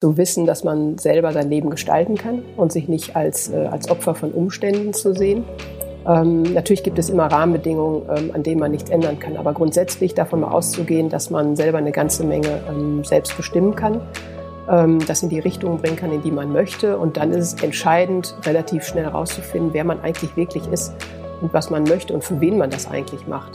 zu wissen, dass man selber sein Leben gestalten kann und sich nicht als, äh, als Opfer von Umständen zu sehen. Ähm, natürlich gibt es immer Rahmenbedingungen, ähm, an denen man nichts ändern kann, aber grundsätzlich davon auszugehen, dass man selber eine ganze Menge ähm, selbst bestimmen kann, ähm, das in die Richtung bringen kann, in die man möchte. Und dann ist es entscheidend, relativ schnell herauszufinden, wer man eigentlich wirklich ist und was man möchte und für wen man das eigentlich macht.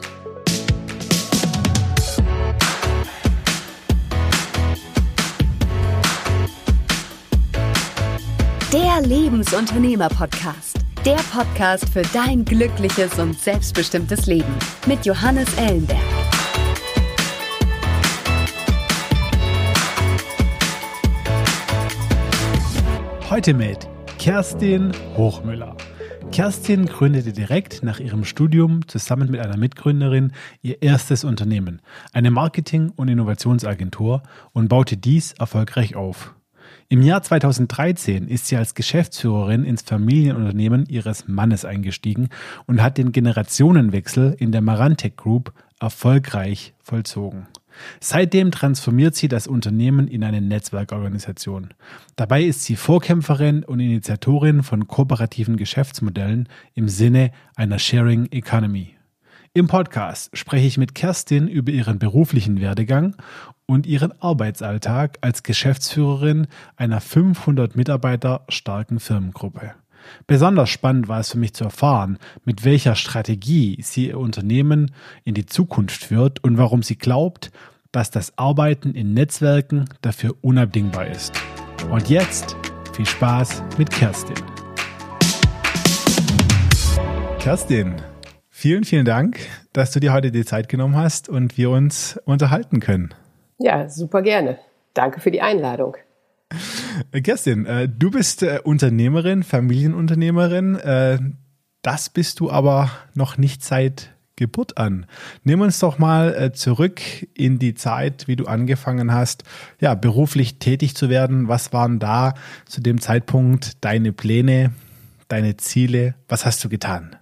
Der Lebensunternehmer-Podcast. Der Podcast für dein glückliches und selbstbestimmtes Leben mit Johannes Ellenberg. Heute mit Kerstin Hochmüller. Kerstin gründete direkt nach ihrem Studium zusammen mit einer Mitgründerin ihr erstes Unternehmen, eine Marketing- und Innovationsagentur, und baute dies erfolgreich auf. Im Jahr 2013 ist sie als Geschäftsführerin ins Familienunternehmen ihres Mannes eingestiegen und hat den Generationenwechsel in der Marantec Group erfolgreich vollzogen. Seitdem transformiert sie das Unternehmen in eine Netzwerkorganisation. Dabei ist sie Vorkämpferin und Initiatorin von kooperativen Geschäftsmodellen im Sinne einer Sharing Economy. Im Podcast spreche ich mit Kerstin über ihren beruflichen Werdegang und ihren Arbeitsalltag als Geschäftsführerin einer 500 Mitarbeiter starken Firmengruppe. Besonders spannend war es für mich zu erfahren, mit welcher Strategie sie ihr Unternehmen in die Zukunft führt und warum sie glaubt, dass das Arbeiten in Netzwerken dafür unabdingbar ist. Und jetzt viel Spaß mit Kerstin. Kerstin, vielen, vielen Dank, dass du dir heute die Zeit genommen hast und wir uns unterhalten können. Ja, super gerne. Danke für die Einladung. Äh, Kerstin, äh, du bist äh, Unternehmerin, Familienunternehmerin. Das bist du aber noch nicht seit Geburt an. Nimm uns doch mal zurück in die Zeit, wie du angefangen hast, ja, beruflich tätig zu werden. Was waren da zu dem Zeitpunkt deine Pläne, deine Ziele? Was hast du getan?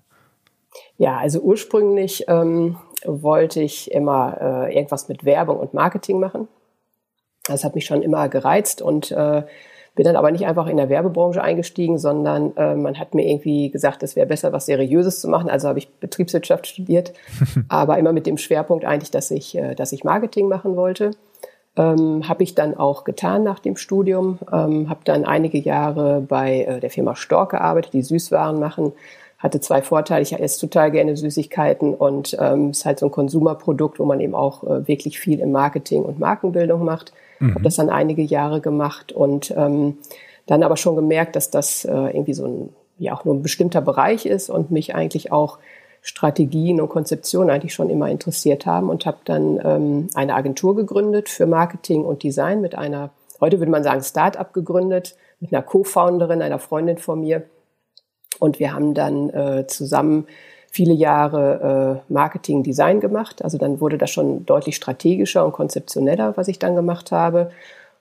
Ja, also ursprünglich ähm, wollte ich immer äh, irgendwas mit Werbung und Marketing machen. Das hat mich schon immer gereizt und äh, bin dann aber nicht einfach in der Werbebranche eingestiegen, sondern äh, man hat mir irgendwie gesagt, es wäre besser, was Seriöses zu machen. Also habe ich Betriebswirtschaft studiert, aber immer mit dem Schwerpunkt eigentlich, dass ich, äh, dass ich Marketing machen wollte. Ähm, habe ich dann auch getan nach dem Studium, ähm, habe dann einige Jahre bei äh, der Firma Stork gearbeitet, die Süßwaren machen, hatte zwei Vorteile. Ich esse total gerne Süßigkeiten und ähm, ist halt so ein Konsumerprodukt, wo man eben auch äh, wirklich viel im Marketing und Markenbildung macht. Mhm. Habe das dann einige Jahre gemacht und ähm, dann aber schon gemerkt, dass das äh, irgendwie so ein, ja auch nur ein bestimmter Bereich ist und mich eigentlich auch Strategien und Konzeptionen eigentlich schon immer interessiert haben und habe dann ähm, eine Agentur gegründet für Marketing und Design mit einer, heute würde man sagen, Start-up gegründet, mit einer Co-Founderin, einer Freundin von mir und wir haben dann äh, zusammen viele Jahre äh, Marketing Design gemacht. Also dann wurde das schon deutlich strategischer und konzeptioneller, was ich dann gemacht habe.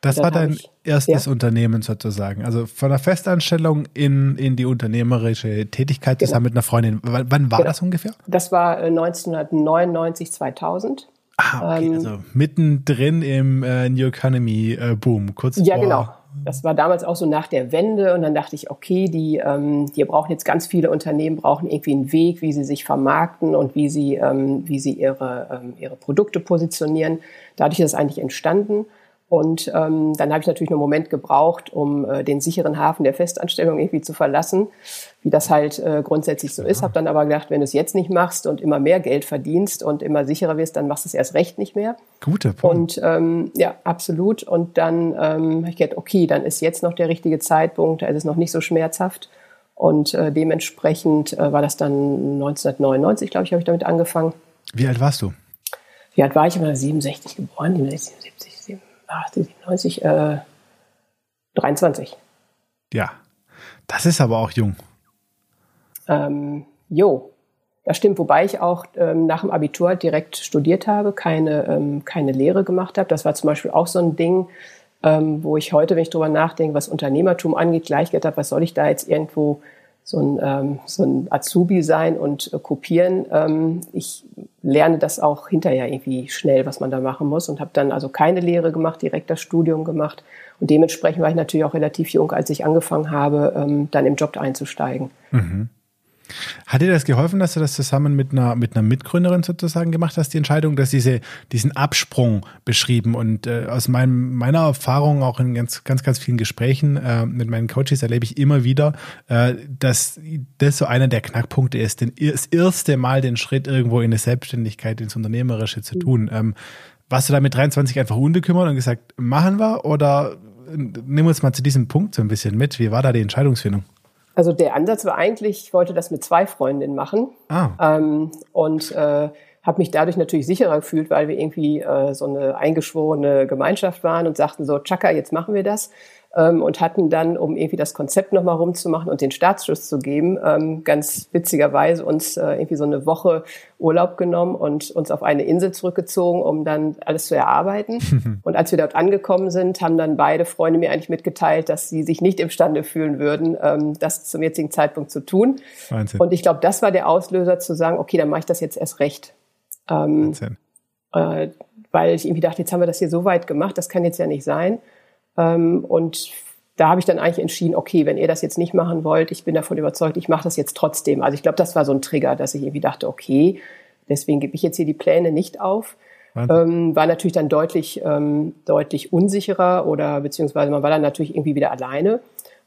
Das war dein ich, erstes ja. Unternehmen sozusagen. Also von der Festanstellung in, in die unternehmerische Tätigkeit genau. zusammen mit einer Freundin. W wann war genau. das ungefähr? Das war 1999, 2000. Ah, okay. Ähm, also mittendrin im äh, New Economy äh, Boom, kurz ja, vor. Ja, genau das war damals auch so nach der Wende und dann dachte ich, okay, die, ähm, die brauchen jetzt ganz viele Unternehmen, brauchen irgendwie einen Weg, wie sie sich vermarkten und wie sie, ähm, wie sie ihre, ähm, ihre Produkte positionieren. Dadurch ist es eigentlich entstanden. Und ähm, dann habe ich natürlich einen Moment gebraucht, um äh, den sicheren Hafen der Festanstellung irgendwie zu verlassen, wie das halt äh, grundsätzlich so ja. ist. Habe dann aber gedacht, wenn du es jetzt nicht machst und immer mehr Geld verdienst und immer sicherer wirst, dann machst du es erst recht nicht mehr. Guter Punkt. Und ähm, ja, absolut. Und dann ähm, habe ich gedacht, okay, dann ist jetzt noch der richtige Zeitpunkt, da ist es noch nicht so schmerzhaft. Und äh, dementsprechend äh, war das dann 1999, glaube ich, habe ich damit angefangen. Wie alt warst du? Wie alt war ich? Ich war 67 geboren, 77 97, äh, 23. Ja, das ist aber auch jung. Ähm, jo, das stimmt, wobei ich auch ähm, nach dem Abitur direkt studiert habe, keine, ähm, keine Lehre gemacht habe. Das war zum Beispiel auch so ein Ding, ähm, wo ich heute, wenn ich drüber nachdenke, was Unternehmertum angeht, gleich gedacht habe, was soll ich da jetzt irgendwo so ein, ähm, so ein Azubi sein und äh, kopieren. Ähm, ich lerne das auch hinterher irgendwie schnell, was man da machen muss und habe dann also keine Lehre gemacht, direkt das Studium gemacht. Und dementsprechend war ich natürlich auch relativ jung, als ich angefangen habe, ähm, dann im Job einzusteigen. Mhm. Hat dir das geholfen, dass du das zusammen mit einer, mit einer Mitgründerin sozusagen gemacht hast, die Entscheidung, dass diese, diesen Absprung beschrieben und äh, aus meinem, meiner Erfahrung auch in ganz, ganz, ganz vielen Gesprächen äh, mit meinen Coaches erlebe ich immer wieder, äh, dass das so einer der Knackpunkte ist, den, das erste Mal den Schritt irgendwo in eine Selbstständigkeit, ins Unternehmerische zu tun. Ähm, warst du da mit 23 einfach unbekümmert und gesagt, machen wir oder äh, nimm uns mal zu diesem Punkt so ein bisschen mit. Wie war da die Entscheidungsfindung? Also der Ansatz war eigentlich, ich wollte das mit zwei Freundinnen machen. Ah. Ähm, und äh, habe mich dadurch natürlich sicherer gefühlt, weil wir irgendwie äh, so eine eingeschworene Gemeinschaft waren und sagten so, Chaka, jetzt machen wir das ähm, und hatten dann, um irgendwie das Konzept nochmal rumzumachen und den Startschuss zu geben, ähm, ganz witzigerweise uns äh, irgendwie so eine Woche Urlaub genommen und uns auf eine Insel zurückgezogen, um dann alles zu erarbeiten. und als wir dort angekommen sind, haben dann beide Freunde mir eigentlich mitgeteilt, dass sie sich nicht imstande fühlen würden, ähm, das zum jetzigen Zeitpunkt zu tun. Wahnsinn. Und ich glaube, das war der Auslöser zu sagen, okay, dann mache ich das jetzt erst recht. Ähm, Wahnsinn. Äh, weil ich irgendwie dachte, jetzt haben wir das hier so weit gemacht, das kann jetzt ja nicht sein. Ähm, und da habe ich dann eigentlich entschieden, okay, wenn ihr das jetzt nicht machen wollt, ich bin davon überzeugt, ich mache das jetzt trotzdem. Also ich glaube, das war so ein Trigger, dass ich irgendwie dachte, okay, deswegen gebe ich jetzt hier die Pläne nicht auf. Ähm, war natürlich dann deutlich, ähm, deutlich unsicherer oder beziehungsweise man war dann natürlich irgendwie wieder alleine.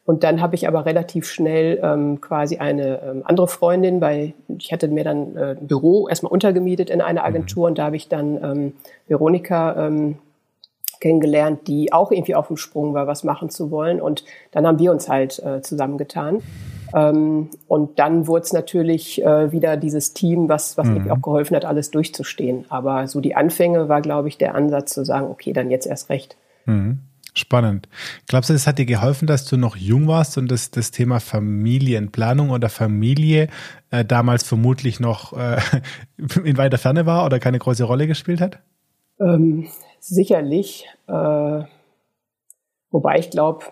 Und dann habe ich aber relativ schnell ähm, quasi eine ähm, andere Freundin, weil ich hatte mir dann äh, ein Büro erstmal untergemietet in einer Agentur mhm. und da habe ich dann ähm, Veronika ähm, kennengelernt, die auch irgendwie auf dem Sprung war, was machen zu wollen. Und dann haben wir uns halt äh, zusammengetan. Ähm, und dann wurde es natürlich äh, wieder dieses Team, was, was mhm. auch geholfen hat, alles durchzustehen. Aber so die Anfänge war, glaube ich, der Ansatz zu sagen, okay, dann jetzt erst recht. Mhm. Spannend. Glaubst du, es hat dir geholfen, dass du noch jung warst und das, das Thema Familienplanung oder Familie äh, damals vermutlich noch äh, in weiter Ferne war oder keine große Rolle gespielt hat? Ähm, sicherlich. Äh, wobei ich glaube,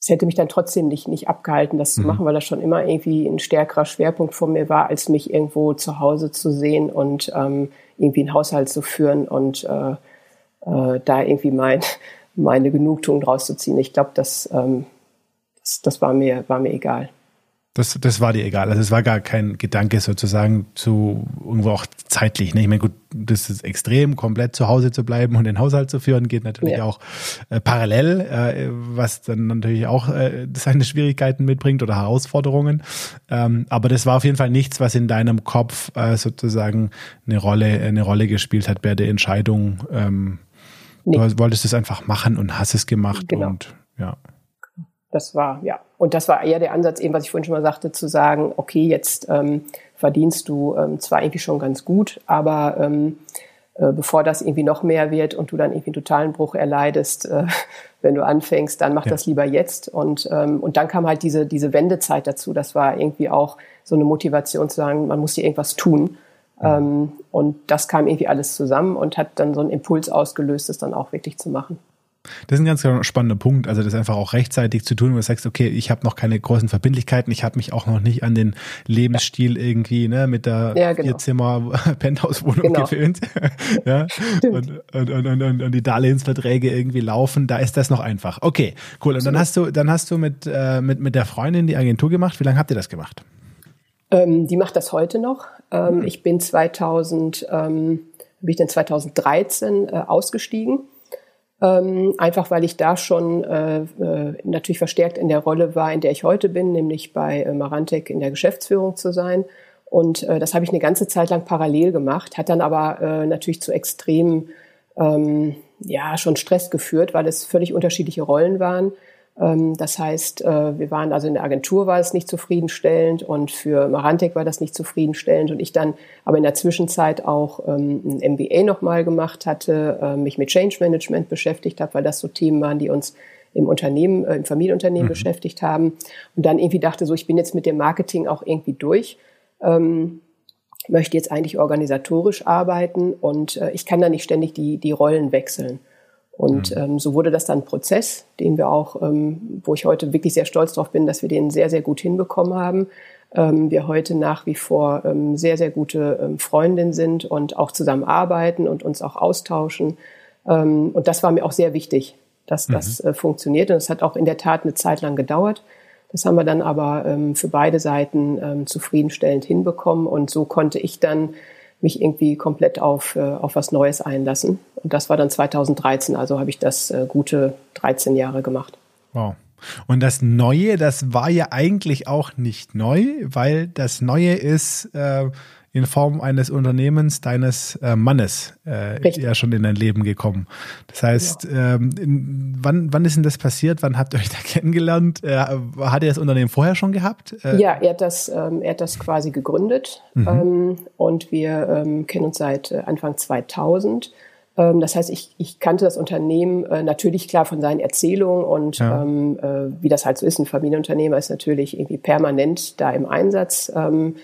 es hätte mich dann trotzdem nicht, nicht abgehalten, das mhm. zu machen, weil das schon immer irgendwie ein stärkerer Schwerpunkt von mir war, als mich irgendwo zu Hause zu sehen und ähm, irgendwie einen Haushalt zu führen und äh, äh, da irgendwie mein, meine Genugtuung draus zu ziehen. Ich glaube, das, ähm, das, das war, mir, war mir egal. Das, das war dir egal. Also es war gar kein Gedanke sozusagen zu irgendwo auch zeitlich. Ne? Ich meine, gut, das ist extrem, komplett zu Hause zu bleiben und den Haushalt zu führen, geht natürlich ja. auch äh, parallel, äh, was dann natürlich auch äh, seine Schwierigkeiten mitbringt oder Herausforderungen. Ähm, aber das war auf jeden Fall nichts, was in deinem Kopf äh, sozusagen eine Rolle, eine Rolle gespielt hat bei der Entscheidung. Ähm, nee. Du wolltest es einfach machen und hast es gemacht genau. und ja. Das war, ja. Und das war eher der Ansatz, eben, was ich vorhin schon mal sagte, zu sagen, okay, jetzt ähm, verdienst du ähm, zwar irgendwie schon ganz gut, aber ähm, äh, bevor das irgendwie noch mehr wird und du dann irgendwie einen totalen Bruch erleidest, äh, wenn du anfängst, dann mach ja. das lieber jetzt. Und, ähm, und dann kam halt diese, diese Wendezeit dazu. Das war irgendwie auch so eine Motivation zu sagen, man muss hier irgendwas tun. Ähm, und das kam irgendwie alles zusammen und hat dann so einen Impuls ausgelöst, es dann auch wirklich zu machen. Das ist ein ganz spannender Punkt. Also das einfach auch rechtzeitig zu tun, wo du sagst, okay, ich habe noch keine großen Verbindlichkeiten, ich habe mich auch noch nicht an den Lebensstil irgendwie ne, mit der ja, genau. Vierzimmer-Penthouse-Wohnung genau. gewöhnt. ja? Und, und, und, und, und, die Darlehensverträge irgendwie laufen, da ist das noch einfach. Okay, cool. Und dann hast du, dann hast du mit, äh, mit, mit der Freundin die Agentur gemacht. Wie lange habt ihr das gemacht? Ähm, die macht das heute noch. Ähm, mhm. Ich bin 2000, ähm, bin ich dann 2013 äh, ausgestiegen ähm, einfach weil ich da schon äh, äh, natürlich verstärkt in der Rolle war, in der ich heute bin, nämlich bei äh, Marantec in der Geschäftsführung zu sein. Und äh, das habe ich eine ganze Zeit lang parallel gemacht, hat dann aber äh, natürlich zu extremen, ähm, ja, schon Stress geführt, weil es völlig unterschiedliche Rollen waren. Ähm, das heißt, äh, wir waren also in der Agentur war es nicht zufriedenstellend und für Marantec war das nicht zufriedenstellend und ich dann aber in der Zwischenzeit auch ähm, ein MBA nochmal gemacht hatte, äh, mich mit Change Management beschäftigt habe, weil das so Themen waren, die uns im Unternehmen, äh, im Familienunternehmen mhm. beschäftigt haben und dann irgendwie dachte so, ich bin jetzt mit dem Marketing auch irgendwie durch. Ähm, möchte jetzt eigentlich organisatorisch arbeiten und ich kann da nicht ständig die, die Rollen wechseln. Und mhm. ähm, so wurde das dann ein Prozess, den wir auch, ähm, wo ich heute wirklich sehr stolz drauf bin, dass wir den sehr, sehr gut hinbekommen haben. Ähm, wir heute nach wie vor ähm, sehr, sehr gute ähm, Freundinnen sind und auch zusammenarbeiten und uns auch austauschen. Ähm, und das war mir auch sehr wichtig, dass mhm. das äh, funktioniert. Und es hat auch in der Tat eine Zeit lang gedauert. Das haben wir dann aber ähm, für beide Seiten ähm, zufriedenstellend hinbekommen. Und so konnte ich dann mich irgendwie komplett auf, äh, auf was Neues einlassen. Und das war dann 2013, also habe ich das äh, gute 13 Jahre gemacht. Wow. Und das Neue, das war ja eigentlich auch nicht neu, weil das Neue ist, äh, in Form eines Unternehmens deines äh, Mannes äh, ja schon in dein Leben gekommen. Das heißt, ja. ähm, in, wann, wann ist denn das passiert? Wann habt ihr euch da kennengelernt? Äh, hat er das Unternehmen vorher schon gehabt? Äh, ja, er hat das, ähm, er hat das quasi gegründet mhm. ähm, und wir ähm, kennen uns seit äh, Anfang 2000. Ähm, das heißt, ich, ich kannte das Unternehmen äh, natürlich klar von seinen Erzählungen und ja. ähm, äh, wie das halt so ist. Ein Familienunternehmer ist natürlich irgendwie permanent da im Einsatz. Ähm,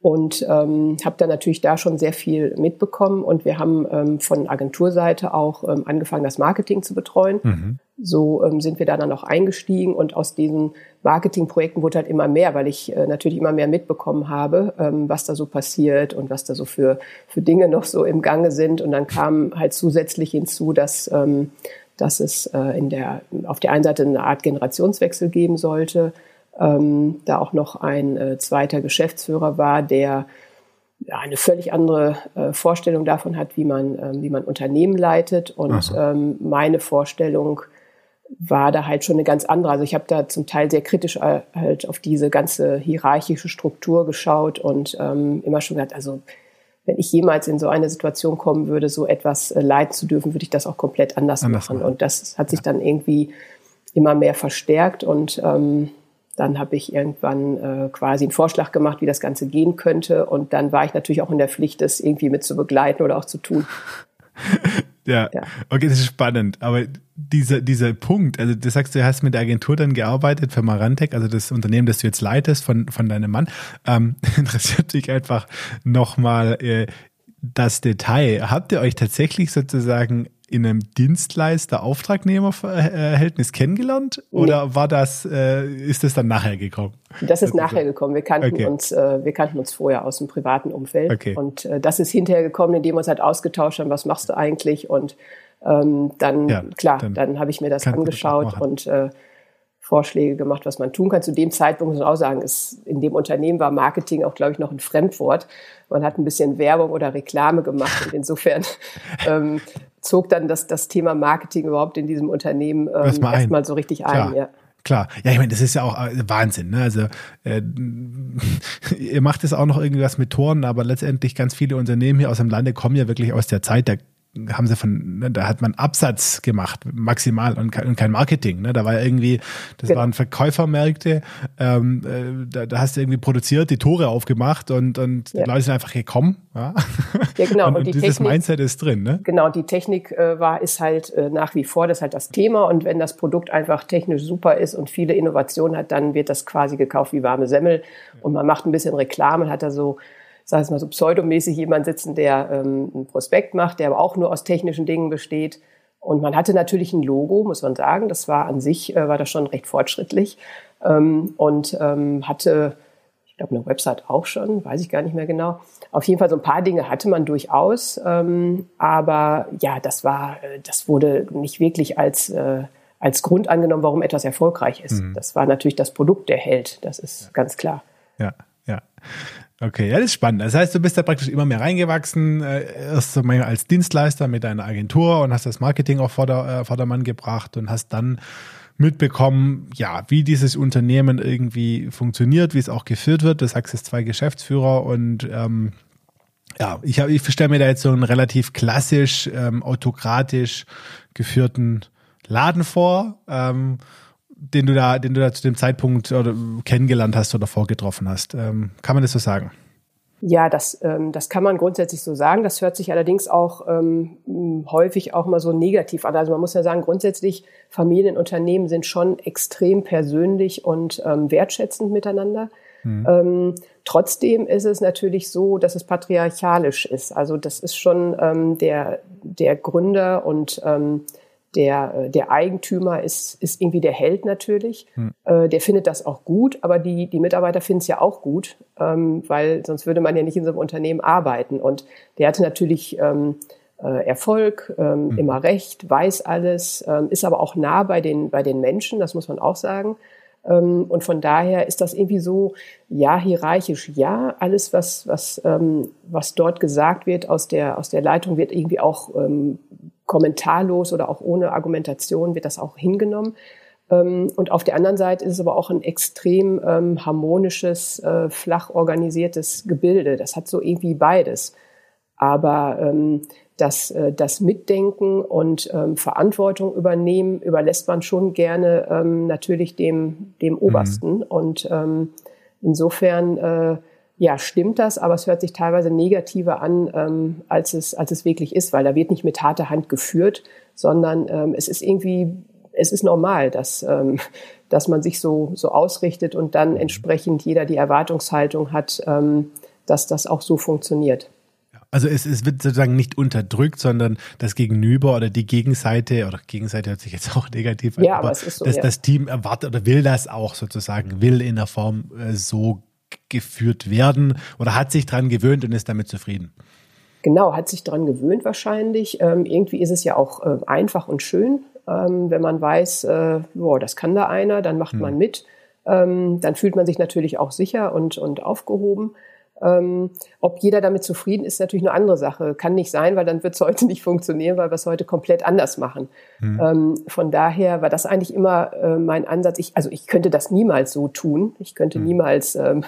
und ähm, habe dann natürlich da schon sehr viel mitbekommen und wir haben ähm, von Agenturseite auch ähm, angefangen, das Marketing zu betreuen. Mhm. So ähm, sind wir da dann auch eingestiegen und aus diesen Marketingprojekten wurde halt immer mehr, weil ich äh, natürlich immer mehr mitbekommen habe, ähm, was da so passiert und was da so für, für Dinge noch so im Gange sind. Und dann kam halt zusätzlich hinzu, dass, ähm, dass es äh, in der, auf der einen Seite eine Art Generationswechsel geben sollte ähm, da auch noch ein äh, zweiter Geschäftsführer war, der ja, eine völlig andere äh, Vorstellung davon hat, wie man, ähm, wie man Unternehmen leitet. Und ähm, meine Vorstellung war da halt schon eine ganz andere. Also ich habe da zum Teil sehr kritisch äh, halt auf diese ganze hierarchische Struktur geschaut und ähm, immer schon gesagt, also wenn ich jemals in so eine Situation kommen würde, so etwas äh, leiten zu dürfen, würde ich das auch komplett anders, anders machen. machen. Und das hat sich ja. dann irgendwie immer mehr verstärkt und ähm, dann habe ich irgendwann äh, quasi einen Vorschlag gemacht, wie das Ganze gehen könnte. Und dann war ich natürlich auch in der Pflicht, das irgendwie mit zu begleiten oder auch zu tun. ja. ja. okay, das ist spannend. Aber dieser, dieser Punkt, also du sagst, du hast mit der Agentur dann gearbeitet für Marantec, also das Unternehmen, das du jetzt leitest von, von deinem Mann. Ähm, interessiert dich einfach nochmal äh, das Detail. Habt ihr euch tatsächlich sozusagen in einem Dienstleister-Auftragnehmer-Verhältnis kennengelernt oder nee. war das, äh, ist das dann nachher gekommen? Das ist nachher gekommen. Wir kannten okay. uns, äh, wir kannten uns vorher aus dem privaten Umfeld okay. und äh, das ist hinterher gekommen, indem wir uns halt ausgetauscht haben, was machst du eigentlich und ähm, dann ja, klar, dann, dann habe ich mir das angeschaut das und äh, Vorschläge gemacht, was man tun kann. Zu dem Zeitpunkt muss man auch sagen, ist, in dem Unternehmen war Marketing auch, glaube ich, noch ein Fremdwort. Man hat ein bisschen Werbung oder Reklame gemacht und insofern ähm, zog dann das, das Thema Marketing überhaupt in diesem Unternehmen ähm, erstmal erst so richtig ein. Ja. Klar, ja, ich meine, das ist ja auch äh, Wahnsinn. Ne? Also äh, ihr macht es auch noch irgendwas mit Toren, aber letztendlich ganz viele Unternehmen hier aus dem Lande kommen ja wirklich aus der Zeit der haben sie von, ne, da hat man Absatz gemacht, maximal und kein, Marketing. Ne? Da war irgendwie, das genau. waren Verkäufermärkte, ähm, äh, da, da, hast du irgendwie produziert, die Tore aufgemacht und, und ja. die Leute sind einfach gekommen. Ja, ja genau. und, und, und dieses Technik, Mindset ist drin. Ne? Genau, die Technik äh, war, ist halt äh, nach wie vor, das ist halt das Thema und wenn das Produkt einfach technisch super ist und viele Innovationen hat, dann wird das quasi gekauft wie warme Semmel und man macht ein bisschen Reklame, hat da so sag ich mal so pseudomäßig jemand sitzen, der ähm, ein Prospekt macht, der aber auch nur aus technischen Dingen besteht. Und man hatte natürlich ein Logo, muss man sagen. Das war an sich, äh, war das schon recht fortschrittlich. Ähm, und ähm, hatte, ich glaube, eine Website auch schon, weiß ich gar nicht mehr genau. Auf jeden Fall so ein paar Dinge hatte man durchaus. Ähm, aber ja, das war, äh, das wurde nicht wirklich als, äh, als Grund angenommen, warum etwas erfolgreich ist. Mhm. Das war natürlich das Produkt der Held. Das ist ganz klar. Ja, ja. Okay, ja, das ist spannend. Das heißt, du bist da praktisch immer mehr reingewachsen, äh, erst mal als Dienstleister mit deiner Agentur und hast das Marketing auf Vorder-, äh, Vordermann gebracht und hast dann mitbekommen, ja, wie dieses Unternehmen irgendwie funktioniert, wie es auch geführt wird. Du sagst es zwei Geschäftsführer und ähm, ja, ich, hab, ich stelle mir da jetzt so einen relativ klassisch, ähm, autokratisch geführten Laden vor. Ähm, den du da, den du da zu dem Zeitpunkt oder kennengelernt hast oder vorgetroffen hast. Ähm, kann man das so sagen? Ja, das, ähm, das kann man grundsätzlich so sagen. Das hört sich allerdings auch ähm, häufig auch mal so negativ an. Also man muss ja sagen, grundsätzlich Familienunternehmen sind schon extrem persönlich und ähm, wertschätzend miteinander. Mhm. Ähm, trotzdem ist es natürlich so, dass es patriarchalisch ist. Also das ist schon ähm, der, der Gründer und ähm, der, äh, der Eigentümer ist, ist irgendwie der Held natürlich. Hm. Äh, der findet das auch gut, aber die, die Mitarbeiter finden es ja auch gut, ähm, weil sonst würde man ja nicht in so einem Unternehmen arbeiten. Und der hatte natürlich ähm, äh, Erfolg, ähm, hm. immer recht, weiß alles, ist aber auch nah bei den, bei den Menschen, das muss man auch sagen. Und von daher ist das irgendwie so, ja, hierarchisch, ja, alles, was, was, was dort gesagt wird aus der, aus der Leitung, wird irgendwie auch kommentarlos oder auch ohne Argumentation wird das auch hingenommen. Ähm, und auf der anderen Seite ist es aber auch ein extrem ähm, harmonisches, äh, flach organisiertes Gebilde. Das hat so irgendwie beides. Aber ähm, das, äh, das Mitdenken und ähm, Verantwortung übernehmen überlässt man schon gerne ähm, natürlich dem, dem mhm. Obersten. Mhm. Und ähm, insofern äh, ja, stimmt das, aber es hört sich teilweise negativer an, ähm, als, es, als es wirklich ist, weil da wird nicht mit harter Hand geführt, sondern ähm, es ist irgendwie, es ist normal, dass, ähm, dass man sich so, so ausrichtet und dann entsprechend jeder die Erwartungshaltung hat, ähm, dass das auch so funktioniert. Also es, es wird sozusagen nicht unterdrückt, sondern das Gegenüber oder die Gegenseite, oder Gegenseite hört sich jetzt auch negativ an, ja, aber, aber es ist so, das, ja. das Team erwartet oder will das auch sozusagen, will in der Form äh, so geführt werden oder hat sich dran gewöhnt und ist damit zufrieden? Genau, hat sich dran gewöhnt wahrscheinlich. Ähm, irgendwie ist es ja auch äh, einfach und schön, ähm, wenn man weiß, äh, boah, das kann da einer, dann macht hm. man mit. Ähm, dann fühlt man sich natürlich auch sicher und, und aufgehoben. Ähm, ob jeder damit zufrieden ist, ist natürlich eine andere Sache. Kann nicht sein, weil dann wird es heute nicht funktionieren, weil wir es heute komplett anders machen. Mhm. Ähm, von daher war das eigentlich immer äh, mein Ansatz. Ich, also ich könnte das niemals so tun. Ich könnte mhm. niemals ähm,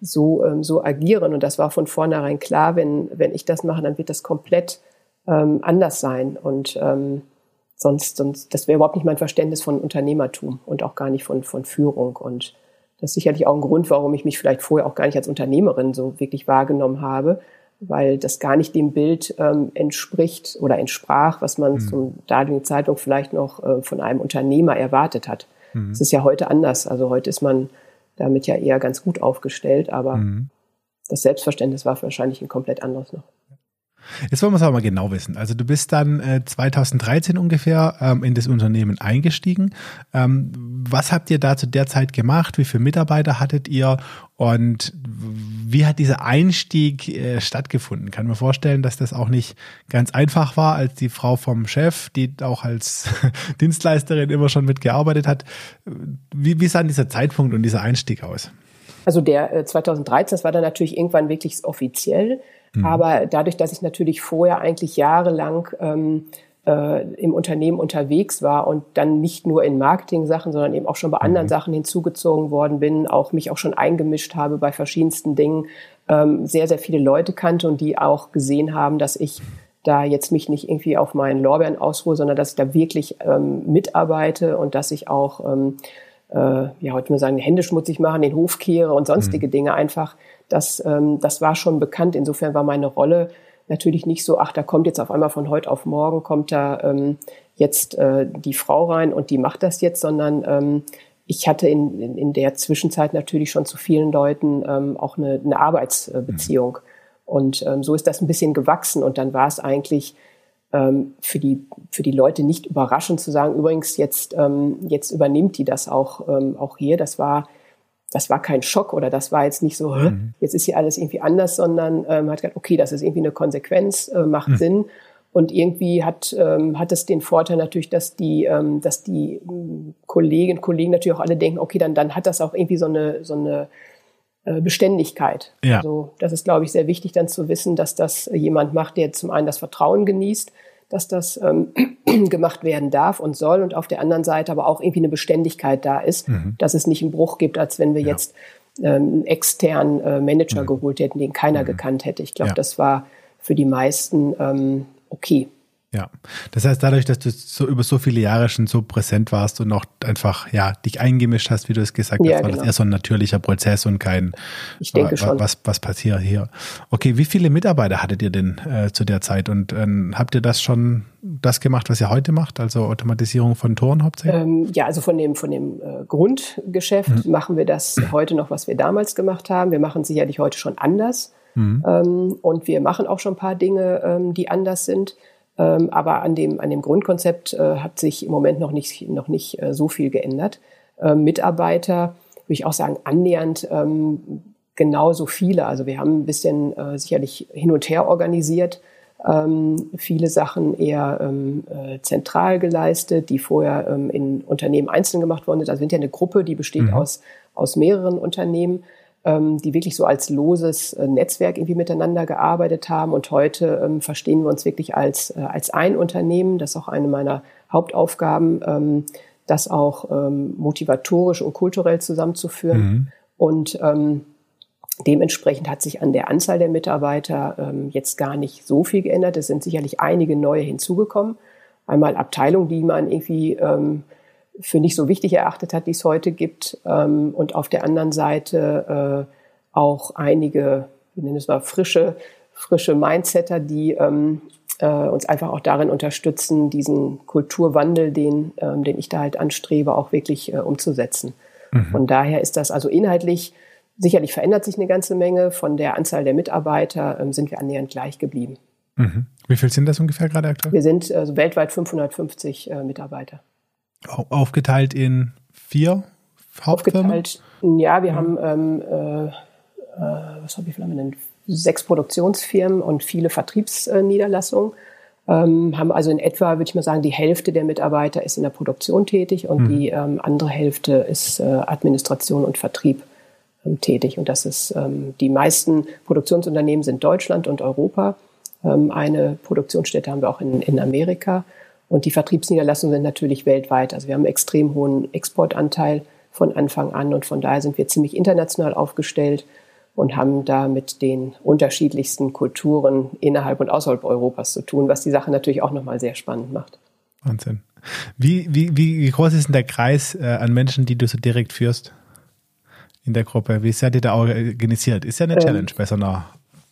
so, ähm, so agieren. Und das war von vornherein klar, wenn, wenn ich das mache, dann wird das komplett ähm, anders sein. Und ähm, sonst, sonst, das wäre überhaupt nicht mein Verständnis von Unternehmertum und auch gar nicht von, von Führung. Und das ist sicherlich auch ein Grund, warum ich mich vielleicht vorher auch gar nicht als Unternehmerin so wirklich wahrgenommen habe, weil das gar nicht dem Bild ähm, entspricht oder entsprach, was man mhm. zum damaligen Zeitpunkt vielleicht noch äh, von einem Unternehmer erwartet hat. Mhm. Es mhm. ist ja heute anders. Also heute ist man damit ja eher ganz gut aufgestellt, aber mhm. das Selbstverständnis war wahrscheinlich ein komplett anderes noch. Jetzt wollen wir es aber mal genau wissen. Also du bist dann äh, 2013 ungefähr ähm, in das Unternehmen eingestiegen. Ähm, was habt ihr da zu der Zeit gemacht? Wie viele Mitarbeiter hattet ihr? Und wie hat dieser Einstieg äh, stattgefunden? Kann mir vorstellen, dass das auch nicht ganz einfach war, als die Frau vom Chef, die auch als Dienstleisterin immer schon mitgearbeitet hat. Wie, wie sah dieser Zeitpunkt und dieser Einstieg aus? Also der äh, 2013, das war dann natürlich irgendwann wirklich offiziell. Mhm. Aber dadurch, dass ich natürlich vorher eigentlich jahrelang ähm, äh, im Unternehmen unterwegs war und dann nicht nur in Marketing-Sachen, sondern eben auch schon bei anderen mhm. Sachen hinzugezogen worden bin, auch mich auch schon eingemischt habe bei verschiedensten Dingen, ähm, sehr, sehr viele Leute kannte und die auch gesehen haben, dass ich da jetzt mich nicht irgendwie auf meinen Lorbeeren ausruhe, sondern dass ich da wirklich ähm, mitarbeite und dass ich auch, ähm, äh, ja, heute mal sagen, Hände schmutzig machen, den Hof kehre und sonstige mhm. Dinge einfach das, ähm, das war schon bekannt. Insofern war meine Rolle natürlich nicht so, ach, da kommt jetzt auf einmal von heute auf morgen, kommt da ähm, jetzt äh, die Frau rein und die macht das jetzt, sondern ähm, ich hatte in, in, in der Zwischenzeit natürlich schon zu vielen Leuten ähm, auch eine, eine Arbeitsbeziehung. Und ähm, so ist das ein bisschen gewachsen. Und dann war es eigentlich ähm, für, die, für die Leute nicht überraschend zu sagen, übrigens, jetzt, ähm, jetzt übernimmt die das auch, ähm, auch hier. Das war das war kein Schock oder das war jetzt nicht so, mhm. jetzt ist hier alles irgendwie anders, sondern ähm, hat gesagt, okay, das ist irgendwie eine Konsequenz, äh, macht mhm. Sinn. Und irgendwie hat, ähm, hat es den Vorteil natürlich, dass die, ähm, dass die ähm, Kolleginnen und Kollegen natürlich auch alle denken, okay, dann, dann hat das auch irgendwie so eine, so eine äh, Beständigkeit. Ja. Also das ist, glaube ich, sehr wichtig dann zu wissen, dass das jemand macht, der zum einen das Vertrauen genießt, dass das ähm, gemacht werden darf und soll und auf der anderen Seite aber auch irgendwie eine Beständigkeit da ist, mhm. dass es nicht einen Bruch gibt, als wenn wir ja. jetzt ähm, einen externen äh, Manager mhm. geholt hätten, den keiner mhm. gekannt hätte. Ich glaube, ja. das war für die meisten ähm, okay. Ja, das heißt, dadurch, dass du so über so viele Jahre schon so präsent warst und auch einfach ja dich eingemischt hast, wie du es gesagt hast, ja, war genau. das eher so ein natürlicher Prozess und kein ich denke was, schon. was was passiert hier. Okay, wie viele Mitarbeiter hattet ihr denn äh, zu der Zeit und ähm, habt ihr das schon das gemacht, was ihr heute macht, also Automatisierung von Toren hauptsächlich? Ähm, ja, also von dem von dem äh, Grundgeschäft mhm. machen wir das heute noch, was wir damals gemacht haben. Wir machen sicherlich heute schon anders. Mhm. Ähm, und wir machen auch schon ein paar Dinge, ähm, die anders sind. Ähm, aber an dem, an dem Grundkonzept äh, hat sich im Moment noch nicht, noch nicht äh, so viel geändert. Ähm, Mitarbeiter, würde ich auch sagen, annähernd ähm, genauso viele. Also wir haben ein bisschen äh, sicherlich hin und her organisiert. Ähm, viele Sachen eher ähm, äh, zentral geleistet, die vorher ähm, in Unternehmen einzeln gemacht worden sind. Also wir sind ja eine Gruppe, die besteht mhm. aus, aus mehreren Unternehmen die wirklich so als loses äh, Netzwerk irgendwie miteinander gearbeitet haben. Und heute ähm, verstehen wir uns wirklich als, äh, als ein Unternehmen. Das ist auch eine meiner Hauptaufgaben, ähm, das auch ähm, motivatorisch und kulturell zusammenzuführen. Mhm. Und ähm, dementsprechend hat sich an der Anzahl der Mitarbeiter ähm, jetzt gar nicht so viel geändert. Es sind sicherlich einige neue hinzugekommen. Einmal Abteilungen, die man irgendwie ähm, für nicht so wichtig erachtet hat, die es heute gibt. Ähm, und auf der anderen Seite äh, auch einige, wie nennen es mal, frische, frische Mindsetter, die ähm, äh, uns einfach auch darin unterstützen, diesen Kulturwandel, den, ähm, den ich da halt anstrebe, auch wirklich äh, umzusetzen. Mhm. Von daher ist das also inhaltlich, sicherlich verändert sich eine ganze Menge. Von der Anzahl der Mitarbeiter ähm, sind wir annähernd gleich geblieben. Mhm. Wie viel sind das ungefähr gerade aktuell? Wir sind also weltweit 550 äh, Mitarbeiter. Aufgeteilt in vier Hauptfirmen? Aufgeteilt, ja, wir ja. haben, ähm, äh, äh, was habe ich vielleicht denn? Sechs Produktionsfirmen und viele Vertriebsniederlassungen. Ähm, haben also in etwa, würde ich mal sagen, die Hälfte der Mitarbeiter ist in der Produktion tätig und mhm. die ähm, andere Hälfte ist äh, Administration und Vertrieb ähm, tätig. Und das ist, ähm, die meisten Produktionsunternehmen sind Deutschland und Europa. Ähm, eine Produktionsstätte haben wir auch in, in Amerika. Und die Vertriebsniederlassungen sind natürlich weltweit. Also wir haben einen extrem hohen Exportanteil von Anfang an und von daher sind wir ziemlich international aufgestellt und haben da mit den unterschiedlichsten Kulturen innerhalb und außerhalb Europas zu tun, was die Sache natürlich auch nochmal sehr spannend macht. Wahnsinn. Wie, wie, wie groß ist denn der Kreis äh, an Menschen, die du so direkt führst in der Gruppe? Wie seid ihr da organisiert? Ist ja eine ähm, Challenge bei so einer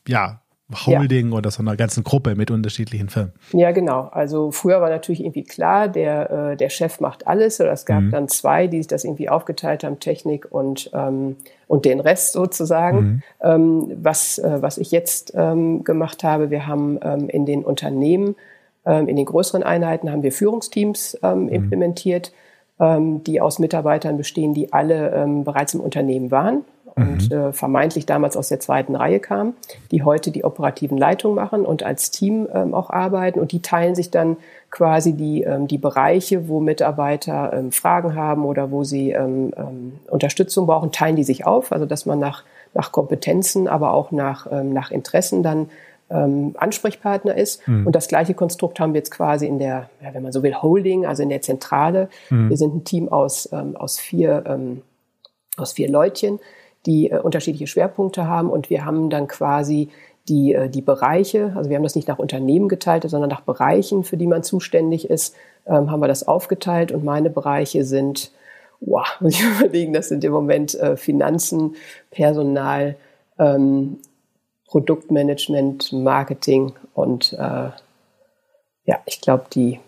ja, Holding ja. oder so einer ganzen Gruppe mit unterschiedlichen Firmen. Ja, genau. Also früher war natürlich irgendwie klar, der, äh, der Chef macht alles. Oder es gab mhm. dann zwei, die sich das irgendwie aufgeteilt haben, Technik und, ähm, und den Rest sozusagen. Mhm. Ähm, was, äh, was ich jetzt ähm, gemacht habe, wir haben ähm, in den Unternehmen, ähm, in den größeren Einheiten haben wir Führungsteams ähm, mhm. implementiert, ähm, die aus Mitarbeitern bestehen, die alle ähm, bereits im Unternehmen waren und mhm. äh, vermeintlich damals aus der zweiten Reihe kamen, die heute die operativen Leitungen machen und als Team ähm, auch arbeiten und die teilen sich dann quasi die, ähm, die Bereiche, wo Mitarbeiter ähm, Fragen haben oder wo sie ähm, ähm, Unterstützung brauchen, teilen die sich auf, also dass man nach, nach Kompetenzen, aber auch nach, ähm, nach Interessen dann ähm, Ansprechpartner ist. Mhm. Und das gleiche Konstrukt haben wir jetzt quasi in der, ja, wenn man so will, Holding, also in der Zentrale. Mhm. Wir sind ein Team aus, ähm, aus vier ähm, aus vier Leutchen, die äh, unterschiedliche Schwerpunkte haben und wir haben dann quasi die, äh, die Bereiche, also wir haben das nicht nach Unternehmen geteilt, sondern nach Bereichen, für die man zuständig ist, ähm, haben wir das aufgeteilt und meine Bereiche sind, wow, muss ich überlegen, das sind im Moment äh, Finanzen, Personal, ähm, Produktmanagement, Marketing und äh, ja, ich glaube, die,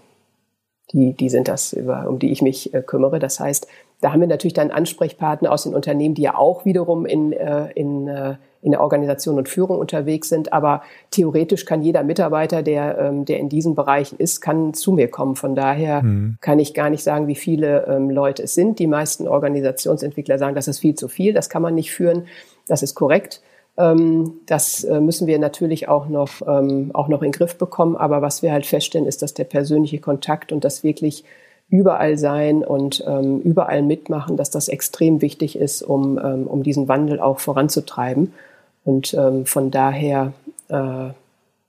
die, die sind das, über, um die ich mich äh, kümmere. Das heißt, da haben wir natürlich dann Ansprechpartner aus den Unternehmen, die ja auch wiederum in, äh, in, äh, in der Organisation und Führung unterwegs sind. Aber theoretisch kann jeder Mitarbeiter, der, ähm, der in diesen Bereichen ist, kann zu mir kommen. Von daher mhm. kann ich gar nicht sagen, wie viele ähm, Leute es sind. Die meisten Organisationsentwickler sagen, das ist viel zu viel, das kann man nicht führen. Das ist korrekt. Ähm, das äh, müssen wir natürlich auch noch, auch noch in den Griff bekommen. Aber was wir halt feststellen, ist, dass der persönliche Kontakt und das wirklich überall sein und ähm, überall mitmachen, dass das extrem wichtig ist, um, ähm, um diesen Wandel auch voranzutreiben. Und ähm, von daher äh,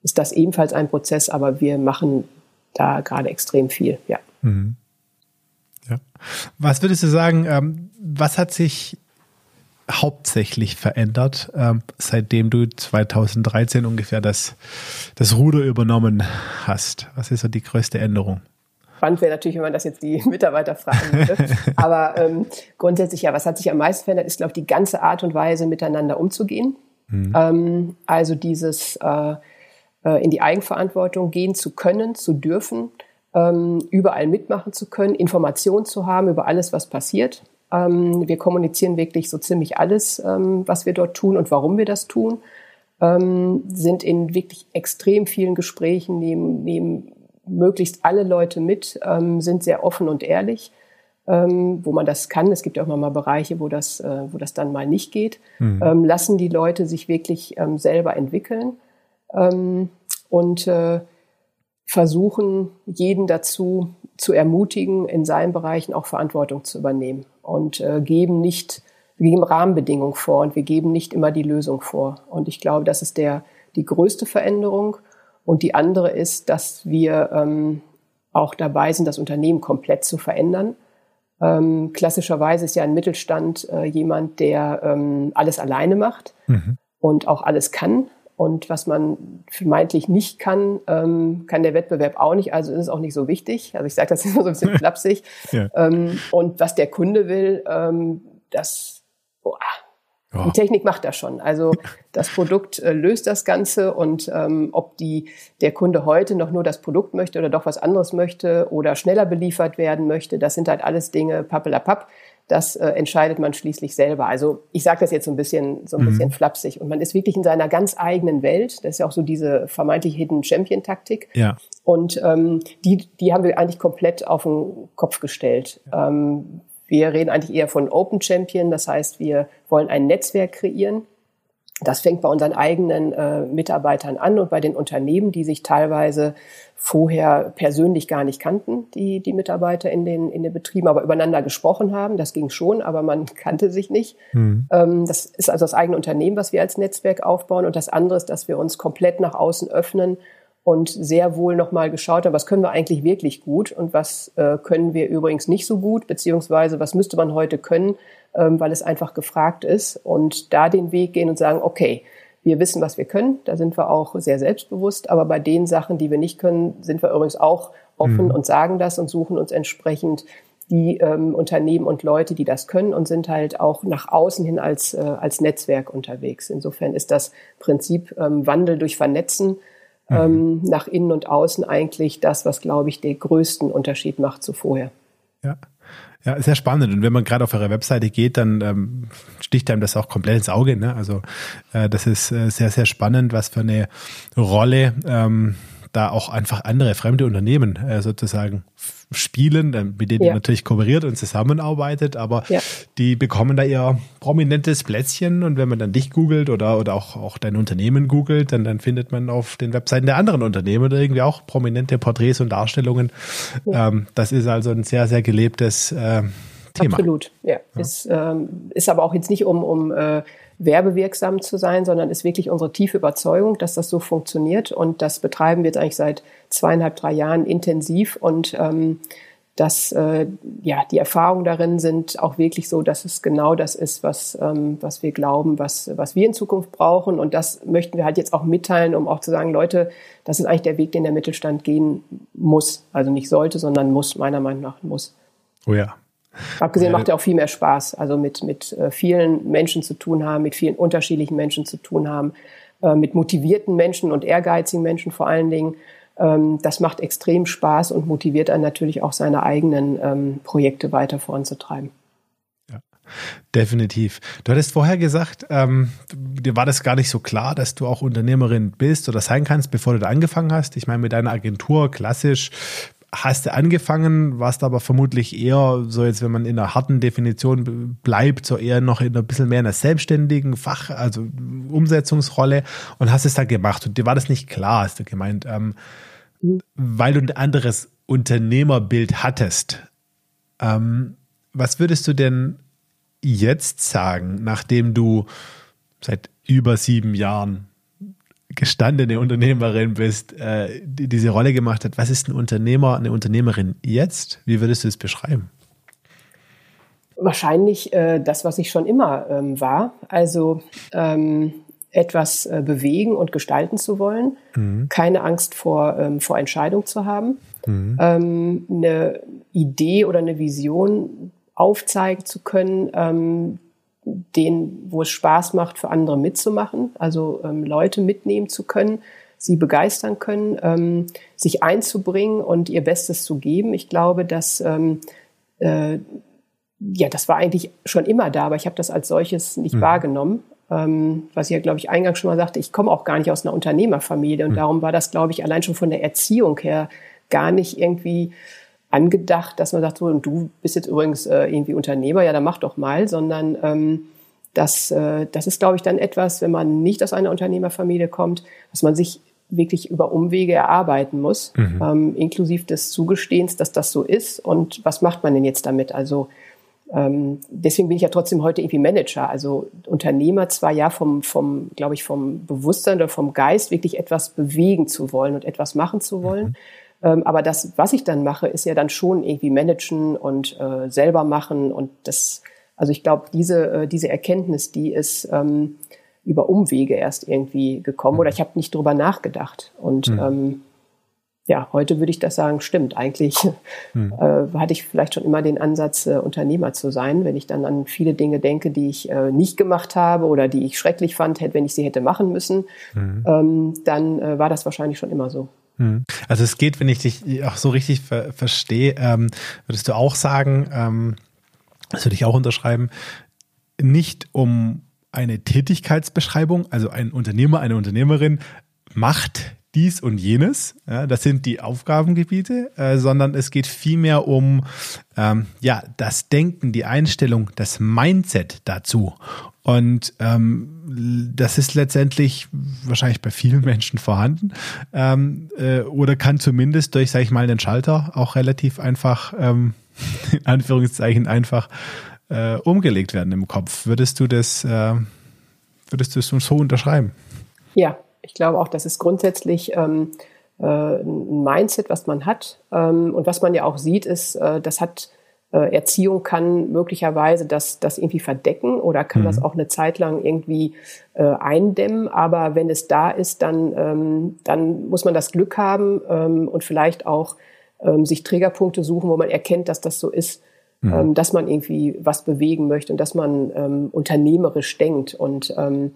ist das ebenfalls ein Prozess, aber wir machen da gerade extrem viel, ja. Mhm. ja. Was würdest du sagen, ähm, was hat sich hauptsächlich verändert, ähm, seitdem du 2013 ungefähr das, das Ruder übernommen hast? Was ist so die größte Änderung? Spannend wäre natürlich, wenn man das jetzt die Mitarbeiter fragen würde. Aber ähm, grundsätzlich ja, was hat sich am meisten verändert, ist, glaube ich, die ganze Art und Weise, miteinander umzugehen. Mhm. Ähm, also dieses äh, äh, in die Eigenverantwortung gehen zu können, zu dürfen, ähm, überall mitmachen zu können, Informationen zu haben über alles, was passiert. Ähm, wir kommunizieren wirklich so ziemlich alles, ähm, was wir dort tun und warum wir das tun. Ähm, sind in wirklich extrem vielen Gesprächen, nehmen, nehmen möglichst alle Leute mit, ähm, sind sehr offen und ehrlich, ähm, wo man das kann. Es gibt ja auch mal Bereiche, wo das, äh, wo das dann mal nicht geht. Mhm. Ähm, lassen die Leute sich wirklich ähm, selber entwickeln ähm, und äh, versuchen, jeden dazu zu ermutigen, in seinen Bereichen auch Verantwortung zu übernehmen und äh, geben nicht, wir geben Rahmenbedingungen vor und wir geben nicht immer die Lösung vor. Und ich glaube, das ist der, die größte Veränderung. Und die andere ist, dass wir ähm, auch dabei sind, das Unternehmen komplett zu verändern. Ähm, klassischerweise ist ja ein Mittelstand äh, jemand, der ähm, alles alleine macht mhm. und auch alles kann. Und was man vermeintlich nicht kann, ähm, kann der Wettbewerb auch nicht. Also ist es auch nicht so wichtig. Also ich sage das mal so ein bisschen flapsig. ja. ähm, und was der Kunde will, ähm, das, boah, oh. Die Technik macht das schon. Also das Produkt äh, löst das Ganze und ähm, ob die, der Kunde heute noch nur das Produkt möchte oder doch was anderes möchte oder schneller beliefert werden möchte, das sind halt alles Dinge pappelapapp das äh, entscheidet man schließlich selber. Also ich sage das jetzt so ein bisschen so ein mhm. bisschen flapsig und man ist wirklich in seiner ganz eigenen Welt. Das ist ja auch so diese vermeintlich Hidden Champion Taktik. Ja. Und ähm, die die haben wir eigentlich komplett auf den Kopf gestellt. Ja. Ähm, wir reden eigentlich eher von Open Champion, das heißt, wir wollen ein Netzwerk kreieren das fängt bei unseren eigenen äh, Mitarbeitern an und bei den Unternehmen, die sich teilweise vorher persönlich gar nicht kannten, die, die Mitarbeiter in den, in den Betrieben, aber übereinander gesprochen haben. Das ging schon, aber man kannte sich nicht. Mhm. Ähm, das ist also das eigene Unternehmen, was wir als Netzwerk aufbauen. Und das andere ist, dass wir uns komplett nach außen öffnen und sehr wohl nochmal geschaut haben, was können wir eigentlich wirklich gut und was äh, können wir übrigens nicht so gut, beziehungsweise was müsste man heute können, ähm, weil es einfach gefragt ist und da den Weg gehen und sagen, okay, wir wissen, was wir können, da sind wir auch sehr selbstbewusst, aber bei den Sachen, die wir nicht können, sind wir übrigens auch offen mhm. und sagen das und suchen uns entsprechend die ähm, Unternehmen und Leute, die das können und sind halt auch nach außen hin als, äh, als Netzwerk unterwegs. Insofern ist das Prinzip ähm, Wandel durch Vernetzen mhm. ähm, nach innen und außen eigentlich das, was, glaube ich, den größten Unterschied macht zu vorher. Ja. Ja, sehr spannend. Und wenn man gerade auf eure Webseite geht, dann ähm, sticht einem das auch komplett ins Auge. Ne? Also äh, das ist äh, sehr, sehr spannend, was für eine Rolle ähm, da auch einfach andere fremde Unternehmen äh, sozusagen spielen, mit denen ja. ihr natürlich kooperiert und zusammenarbeitet, aber ja. die bekommen da ihr prominentes Plätzchen und wenn man dann dich googelt oder, oder auch, auch dein Unternehmen googelt, dann, dann findet man auf den Webseiten der anderen Unternehmen irgendwie auch prominente Porträts und Darstellungen. Ja. Ähm, das ist also ein sehr, sehr gelebtes äh, Thema. Absolut, ja. Ist, ähm, ist aber auch jetzt nicht um, um äh, werbewirksam zu sein, sondern ist wirklich unsere tiefe Überzeugung, dass das so funktioniert. Und das betreiben wir jetzt eigentlich seit zweieinhalb, drei Jahren intensiv. Und ähm, dass äh, ja die Erfahrungen darin sind auch wirklich so, dass es genau das ist, was ähm, was wir glauben, was was wir in Zukunft brauchen und das möchten wir halt jetzt auch mitteilen, um auch zu sagen, Leute, das ist eigentlich der Weg, den der Mittelstand gehen muss, also nicht sollte, sondern muss meiner Meinung nach muss. Oh ja, Abgesehen macht er auch viel mehr Spaß, also mit, mit äh, vielen Menschen zu tun haben, mit vielen unterschiedlichen Menschen zu tun haben, äh, mit motivierten Menschen und ehrgeizigen Menschen vor allen Dingen. Ähm, das macht extrem Spaß und motiviert einen natürlich auch seine eigenen ähm, Projekte weiter voranzutreiben. Ja, definitiv. Du hattest vorher gesagt, ähm, dir war das gar nicht so klar, dass du auch Unternehmerin bist oder sein kannst, bevor du da angefangen hast. Ich meine, mit deiner Agentur klassisch hast du angefangen, warst aber vermutlich eher so jetzt, wenn man in einer harten Definition bleibt, so eher noch in ein bisschen mehr einer selbstständigen Fach, also Umsetzungsrolle und hast es da gemacht. Und dir war das nicht klar, hast du gemeint, ähm, weil du ein anderes Unternehmerbild hattest. Ähm, was würdest du denn jetzt sagen, nachdem du seit über sieben Jahren gestandene Unternehmerin bist, äh, die diese Rolle gemacht hat. Was ist ein Unternehmer, eine Unternehmerin jetzt? Wie würdest du es beschreiben? Wahrscheinlich äh, das, was ich schon immer ähm, war. Also ähm, etwas äh, bewegen und gestalten zu wollen, mhm. keine Angst vor, ähm, vor Entscheidung zu haben, mhm. ähm, eine Idee oder eine Vision aufzeigen zu können, ähm, den, wo es Spaß macht, für andere mitzumachen, also ähm, Leute mitnehmen zu können, sie begeistern können, ähm, sich einzubringen und ihr Bestes zu geben. Ich glaube, dass ähm, äh, ja, das war eigentlich schon immer da, aber ich habe das als solches nicht mhm. wahrgenommen. Ähm, was ich ja, glaube ich, eingangs schon mal sagte, ich komme auch gar nicht aus einer Unternehmerfamilie und mhm. darum war das, glaube ich, allein schon von der Erziehung her gar nicht irgendwie angedacht, dass man sagt, so, und du bist jetzt übrigens äh, irgendwie Unternehmer, ja, dann mach doch mal, sondern ähm, das, äh, das ist, glaube ich, dann etwas, wenn man nicht aus einer Unternehmerfamilie kommt, dass man sich wirklich über Umwege erarbeiten muss, mhm. ähm, inklusive des Zugestehens, dass das so ist und was macht man denn jetzt damit? Also ähm, deswegen bin ich ja trotzdem heute irgendwie Manager, also Unternehmer zwar ja vom, vom glaube ich, vom Bewusstsein oder vom Geist wirklich etwas bewegen zu wollen und etwas machen zu wollen. Mhm. Ähm, aber das, was ich dann mache, ist ja dann schon irgendwie managen und äh, selber machen und das, also ich glaube, diese, äh, diese Erkenntnis, die ist ähm, über Umwege erst irgendwie gekommen oder ich habe nicht drüber nachgedacht. Und mhm. ähm, ja, heute würde ich das sagen, stimmt. Eigentlich mhm. äh, hatte ich vielleicht schon immer den Ansatz, äh, Unternehmer zu sein. Wenn ich dann an viele Dinge denke, die ich äh, nicht gemacht habe oder die ich schrecklich fand, hätte, wenn ich sie hätte machen müssen, mhm. ähm, dann äh, war das wahrscheinlich schon immer so. Hm. Also es geht, wenn ich dich auch so richtig ver verstehe, ähm, würdest du auch sagen, ähm, das würde ich auch unterschreiben, nicht um eine Tätigkeitsbeschreibung, also ein Unternehmer, eine Unternehmerin macht dies und jenes, ja, das sind die Aufgabengebiete, äh, sondern es geht vielmehr um ähm, ja das Denken, die Einstellung, das Mindset dazu. Und ähm, das ist letztendlich wahrscheinlich bei vielen Menschen vorhanden ähm, äh, oder kann zumindest durch, sage ich mal, den Schalter auch relativ einfach, ähm, in Anführungszeichen einfach äh, umgelegt werden im Kopf. Würdest du das, äh, würdest du es so unterschreiben? Ja, ich glaube auch, das ist grundsätzlich ähm, äh, ein Mindset, was man hat. Ähm, und was man ja auch sieht, ist, äh, das hat äh, Erziehung kann möglicherweise das, das irgendwie verdecken oder kann mhm. das auch eine Zeit lang irgendwie äh, eindämmen. Aber wenn es da ist, dann, ähm, dann muss man das Glück haben ähm, und vielleicht auch ähm, sich Trägerpunkte suchen, wo man erkennt, dass das so ist, mhm. ähm, dass man irgendwie was bewegen möchte und dass man ähm, unternehmerisch denkt. Und ähm,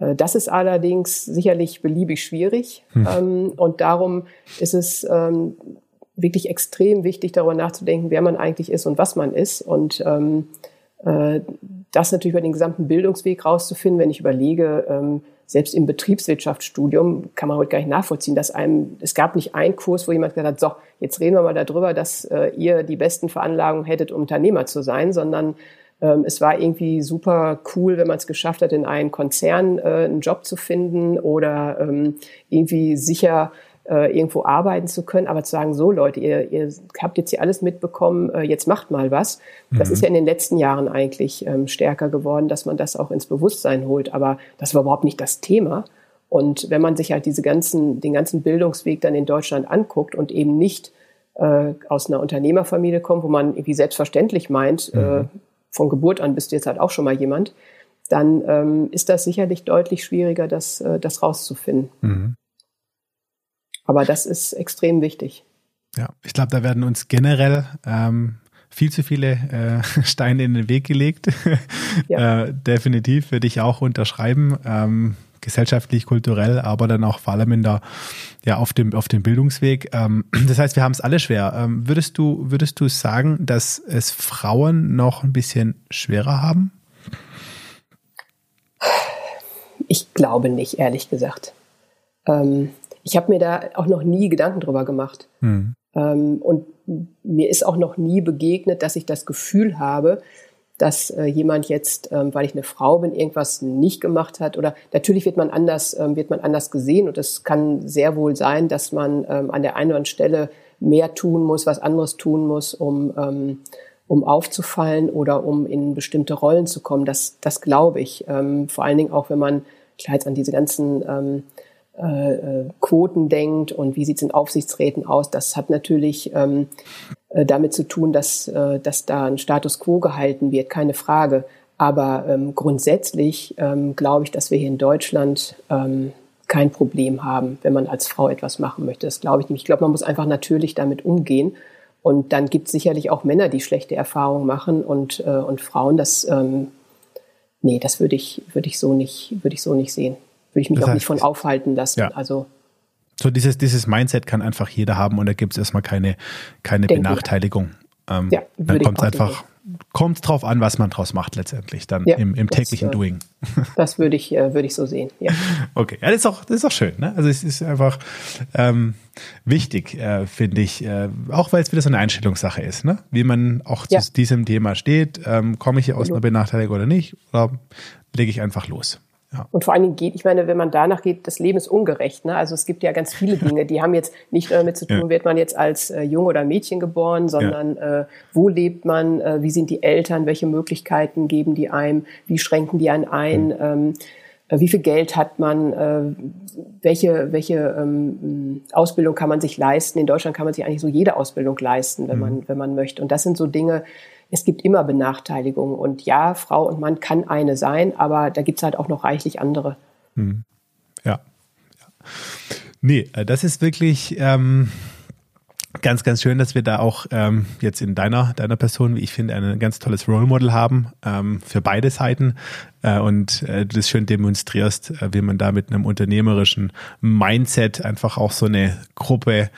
äh, das ist allerdings sicherlich beliebig schwierig. Hm. Ähm, und darum ist es ähm, wirklich extrem wichtig, darüber nachzudenken, wer man eigentlich ist und was man ist. Und ähm, äh, das natürlich über den gesamten Bildungsweg rauszufinden, wenn ich überlege, ähm, selbst im Betriebswirtschaftsstudium kann man heute gar nicht nachvollziehen, dass einem, es gab nicht einen Kurs, wo jemand gesagt hat, so, jetzt reden wir mal darüber, dass äh, ihr die besten Veranlagungen hättet, um Unternehmer zu sein, sondern ähm, es war irgendwie super cool, wenn man es geschafft hat, in einem Konzern äh, einen Job zu finden oder ähm, irgendwie sicher äh, irgendwo arbeiten zu können, aber zu sagen, so Leute, ihr, ihr habt jetzt hier alles mitbekommen, äh, jetzt macht mal was. Das mhm. ist ja in den letzten Jahren eigentlich ähm, stärker geworden, dass man das auch ins Bewusstsein holt, aber das war überhaupt nicht das Thema. Und wenn man sich halt diese ganzen, den ganzen Bildungsweg dann in Deutschland anguckt und eben nicht äh, aus einer Unternehmerfamilie kommt, wo man irgendwie selbstverständlich meint, äh, mhm. äh, von Geburt an bist du jetzt halt auch schon mal jemand, dann ähm, ist das sicherlich deutlich schwieriger, das, äh, das rauszufinden. Mhm. Aber das ist extrem wichtig. Ja, ich glaube, da werden uns generell ähm, viel zu viele äh, Steine in den Weg gelegt. Ja. äh, definitiv würde ich auch unterschreiben. Ähm, gesellschaftlich, kulturell, aber dann auch vor allem in der, ja, auf dem, auf dem Bildungsweg. Ähm, das heißt, wir haben es alle schwer. Ähm, würdest du, würdest du sagen, dass es Frauen noch ein bisschen schwerer haben? Ich glaube nicht, ehrlich gesagt. Ähm, ich habe mir da auch noch nie Gedanken drüber gemacht. Hm. und mir ist auch noch nie begegnet, dass ich das Gefühl habe, dass äh, jemand jetzt, ähm, weil ich eine Frau bin, irgendwas nicht gemacht hat oder natürlich wird man anders, ähm, wird man anders gesehen und es kann sehr wohl sein, dass man ähm, an der einen oder anderen Stelle mehr tun muss, was anderes tun muss, um ähm, um aufzufallen oder um in bestimmte Rollen zu kommen. Das, das glaube ich. Ähm, vor allen Dingen auch, wenn man klar jetzt an diese ganzen ähm, äh, äh, Quoten denkt und wie sieht es in Aufsichtsräten aus. Das hat natürlich ähm, äh, damit zu tun, dass, äh, dass da ein Status quo gehalten wird, keine Frage. Aber ähm, grundsätzlich ähm, glaube ich, dass wir hier in Deutschland ähm, kein Problem haben, wenn man als Frau etwas machen möchte. Das glaube ich nicht. Ich glaube, man muss einfach natürlich damit umgehen. Und dann gibt es sicherlich auch Männer, die schlechte Erfahrungen machen und, äh, und Frauen. Das, ähm, nee, das würde ich, würde ich so würde ich so nicht sehen würde ich mich das heißt, auch nicht von aufhalten lassen. Ja. Also so dieses, dieses Mindset kann einfach jeder haben und da gibt es erstmal keine, keine Benachteiligung. Ähm, ja, dann kommt es einfach, kommt drauf an, was man draus macht letztendlich, dann ja, im, im täglichen das, äh, Doing. Das würde ich, äh, würde ich so sehen, ja. Okay, ja, das ist auch, das ist auch schön, ne? Also es ist einfach ähm, wichtig, äh, finde ich, äh, auch weil es wieder so eine Einstellungssache ist, ne? Wie man auch ja. zu diesem Thema steht, ähm, komme ich hier aus einer Benachteiligung oder nicht, oder lege ich einfach los. Ja. Und vor allen Dingen geht, ich meine, wenn man danach geht, das Leben ist ungerecht. Ne? Also es gibt ja ganz viele Dinge, die haben jetzt nicht damit zu tun, ja. wird man jetzt als äh, Junge oder Mädchen geboren, sondern ja. äh, wo lebt man, äh, wie sind die Eltern, welche Möglichkeiten geben die einem, wie schränken die einen ein, mhm. ähm, äh, wie viel Geld hat man, äh, welche, welche ähm, Ausbildung kann man sich leisten. In Deutschland kann man sich eigentlich so jede Ausbildung leisten, wenn, mhm. man, wenn man möchte. Und das sind so Dinge, es gibt immer Benachteiligungen. Und ja, Frau und Mann kann eine sein, aber da gibt es halt auch noch reichlich andere. Hm. Ja. ja. Nee, äh, das ist wirklich ähm, ganz, ganz schön, dass wir da auch ähm, jetzt in deiner, deiner Person, wie ich finde, ein ganz tolles Role Model haben ähm, für beide Seiten äh, und äh, du das schön demonstrierst, äh, wie man da mit einem unternehmerischen Mindset einfach auch so eine Gruppe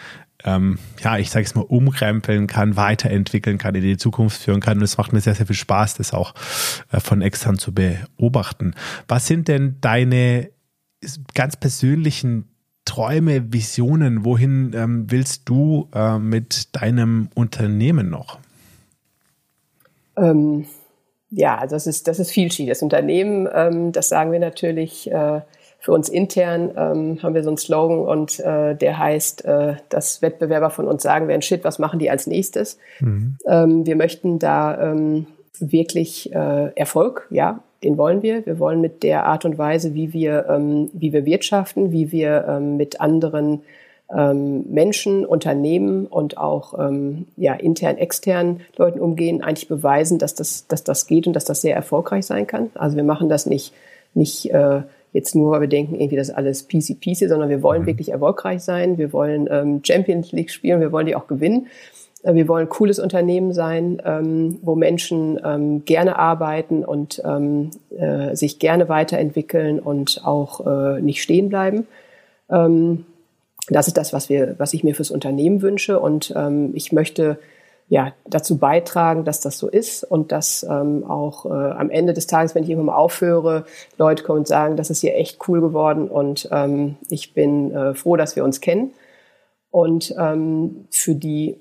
ähm, ja, ich sage es mal, umkrempeln kann, weiterentwickeln kann, in die Zukunft führen kann. Und es macht mir sehr, sehr viel Spaß, das auch äh, von extern zu beobachten. Was sind denn deine ganz persönlichen Träume, Visionen? Wohin ähm, willst du äh, mit deinem Unternehmen noch? Ähm, ja, das ist, das ist vielschichtig. Das Unternehmen, ähm, das sagen wir natürlich, äh, für uns intern ähm, haben wir so einen Slogan und äh, der heißt, äh, dass Wettbewerber von uns sagen werden, shit, was machen die als nächstes? Mhm. Ähm, wir möchten da ähm, wirklich äh, Erfolg, ja, den wollen wir. Wir wollen mit der Art und Weise, wie wir, ähm, wie wir wirtschaften, wie wir ähm, mit anderen ähm, Menschen, Unternehmen und auch ähm, ja, intern, extern Leuten umgehen, eigentlich beweisen, dass das, dass das geht und dass das sehr erfolgreich sein kann. Also wir machen das nicht, nicht äh, jetzt nur, weil wir denken, irgendwie das ist alles peasy peasy, sondern wir wollen mhm. wirklich erfolgreich sein. Wir wollen ähm, Champions League spielen, wir wollen die auch gewinnen. Äh, wir wollen ein cooles Unternehmen sein, ähm, wo Menschen ähm, gerne arbeiten und ähm, äh, sich gerne weiterentwickeln und auch äh, nicht stehen bleiben. Ähm, das ist das, was wir, was ich mir fürs Unternehmen wünsche. Und ähm, ich möchte ja, dazu beitragen, dass das so ist und dass ähm, auch äh, am Ende des Tages, wenn ich irgendwann mal aufhöre, Leute kommen und sagen, das ist hier echt cool geworden und ähm, ich bin äh, froh, dass wir uns kennen. Und ähm, für die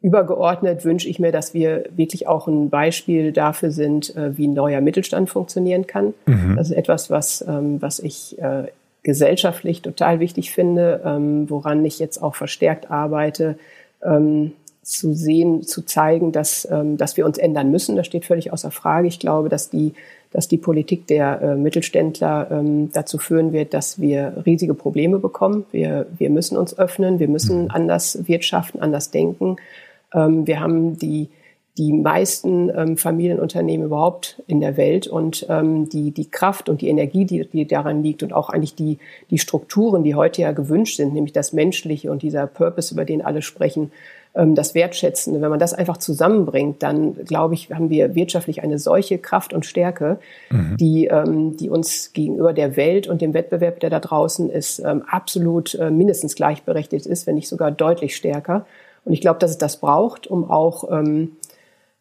übergeordnet wünsche ich mir, dass wir wirklich auch ein Beispiel dafür sind, äh, wie ein neuer Mittelstand funktionieren kann. Mhm. Das ist etwas, was, ähm, was ich äh, gesellschaftlich total wichtig finde, ähm, woran ich jetzt auch verstärkt arbeite. Ähm, zu sehen, zu zeigen, dass, ähm, dass wir uns ändern müssen. Das steht völlig außer Frage. Ich glaube, dass die, dass die Politik der äh, Mittelständler ähm, dazu führen wird, dass wir riesige Probleme bekommen. Wir, wir müssen uns öffnen, wir müssen mhm. anders wirtschaften, anders denken. Ähm, wir haben die, die meisten ähm, Familienunternehmen überhaupt in der Welt und ähm, die, die Kraft und die Energie, die, die daran liegt und auch eigentlich die, die Strukturen, die heute ja gewünscht sind, nämlich das Menschliche und dieser Purpose, über den alle sprechen, das Wertschätzende, wenn man das einfach zusammenbringt, dann glaube ich, haben wir wirtschaftlich eine solche Kraft und Stärke, mhm. die, ähm, die uns gegenüber der Welt und dem Wettbewerb, der da draußen ist, ähm, absolut äh, mindestens gleichberechtigt ist, wenn nicht sogar deutlich stärker. Und ich glaube, dass es das braucht, um auch ähm,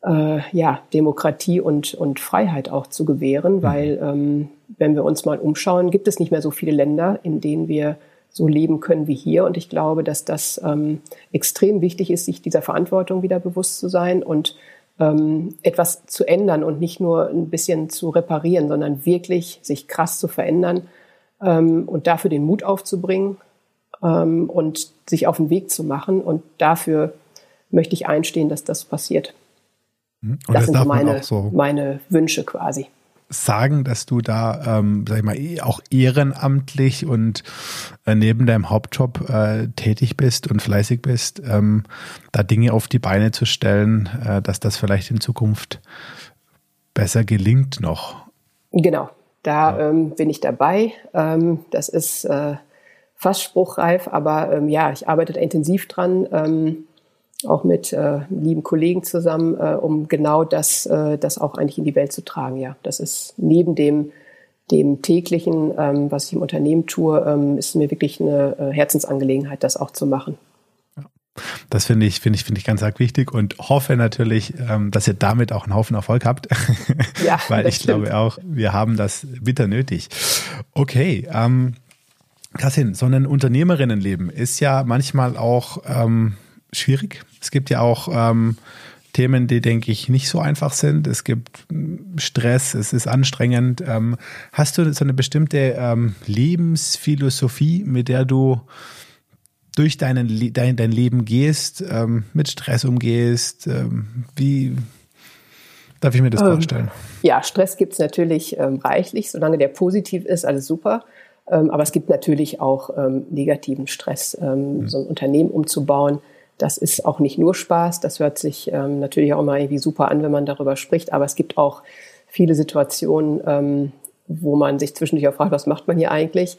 äh, ja, Demokratie und, und Freiheit auch zu gewähren, mhm. weil ähm, wenn wir uns mal umschauen, gibt es nicht mehr so viele Länder, in denen wir so leben können wie hier. Und ich glaube, dass das ähm, extrem wichtig ist, sich dieser Verantwortung wieder bewusst zu sein und ähm, etwas zu ändern und nicht nur ein bisschen zu reparieren, sondern wirklich sich krass zu verändern ähm, und dafür den Mut aufzubringen ähm, und sich auf den Weg zu machen. Und dafür möchte ich einstehen, dass das passiert. Mhm. Und das, das sind meine, so meine Wünsche quasi sagen, dass du da, ähm, sag ich mal, eh auch ehrenamtlich und äh, neben deinem Hauptjob äh, tätig bist und fleißig bist, ähm, da Dinge auf die Beine zu stellen, äh, dass das vielleicht in Zukunft besser gelingt noch. Genau, da ja. ähm, bin ich dabei. Ähm, das ist äh, fast spruchreif, aber ähm, ja, ich arbeite da intensiv dran. Auch mit äh, lieben Kollegen zusammen, äh, um genau das, äh, das auch eigentlich in die Welt zu tragen. Ja, das ist neben dem dem täglichen, ähm, was ich im Unternehmen tue, ähm, ist mir wirklich eine äh, Herzensangelegenheit, das auch zu machen. Das finde ich, finde ich, finde ich ganz arg wichtig und hoffe natürlich, ähm, dass ihr damit auch einen Haufen Erfolg habt. Ja, Weil ich stimmt. glaube auch, wir haben das bitter nötig. Okay, ähm, Kassin, so ein Unternehmerinnenleben ist ja manchmal auch ähm, schwierig. Es gibt ja auch ähm, Themen, die, denke ich, nicht so einfach sind. Es gibt hm, Stress, es ist anstrengend. Ähm, hast du so eine bestimmte ähm, Lebensphilosophie, mit der du durch deinen, dein, dein Leben gehst, ähm, mit Stress umgehst? Ähm, wie darf ich mir das ähm, vorstellen? Ja, Stress gibt es natürlich ähm, reichlich, solange der positiv ist, alles super. Aber es gibt natürlich auch negativen Stress. Mhm. So ein Unternehmen umzubauen, das ist auch nicht nur Spaß. Das hört sich natürlich auch immer irgendwie super an, wenn man darüber spricht. Aber es gibt auch viele Situationen, wo man sich zwischendurch auch fragt, was macht man hier eigentlich?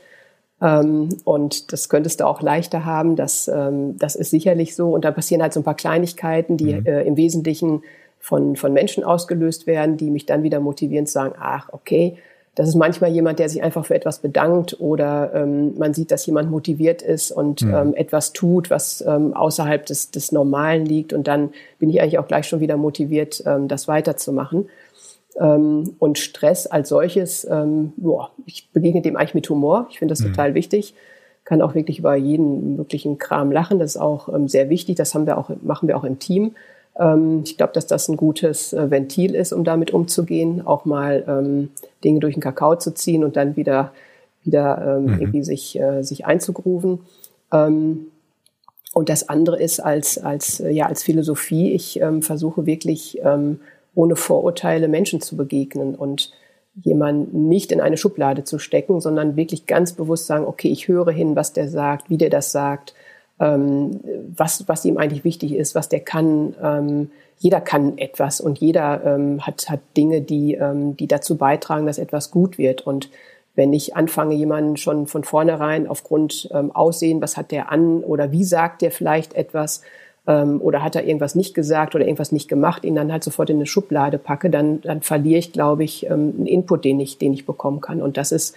Ähm, und das könntest du auch leichter haben. Das, ähm, das ist sicherlich so. Und da passieren halt so ein paar Kleinigkeiten, die mhm. äh, im Wesentlichen von, von Menschen ausgelöst werden, die mich dann wieder motivieren zu sagen, ach, okay, das ist manchmal jemand, der sich einfach für etwas bedankt oder ähm, man sieht, dass jemand motiviert ist und mhm. ähm, etwas tut, was ähm, außerhalb des, des Normalen liegt. Und dann bin ich eigentlich auch gleich schon wieder motiviert, ähm, das weiterzumachen. Ähm, und Stress als solches, ähm, boah, ich begegne dem eigentlich mit Humor. Ich finde das mhm. total wichtig. Kann auch wirklich über jeden möglichen Kram lachen. Das ist auch ähm, sehr wichtig. Das haben wir auch, machen wir auch im Team. Ähm, ich glaube, dass das ein gutes äh, Ventil ist, um damit umzugehen. Auch mal ähm, Dinge durch den Kakao zu ziehen und dann wieder, wieder ähm, mhm. irgendwie sich, äh, sich einzugrufen. und das andere ist als, als, äh, ja, als Philosophie. Ich versuche wirklich, ohne Vorurteile Menschen zu begegnen und jemanden nicht in eine Schublade zu stecken, sondern wirklich ganz bewusst sagen, okay, ich höre hin, was der sagt, wie der das sagt, ähm, was, was ihm eigentlich wichtig ist, was der kann. Ähm, jeder kann etwas und jeder ähm, hat, hat Dinge, die, ähm, die dazu beitragen, dass etwas gut wird. Und wenn ich anfange, jemanden schon von vornherein aufgrund ähm, Aussehen, was hat der an oder wie sagt der vielleicht etwas, ähm, oder hat er irgendwas nicht gesagt oder irgendwas nicht gemacht, ihn dann halt sofort in eine Schublade packe, dann, dann verliere ich, glaube ich, ähm, einen Input, den ich, den ich bekommen kann. Und das ist,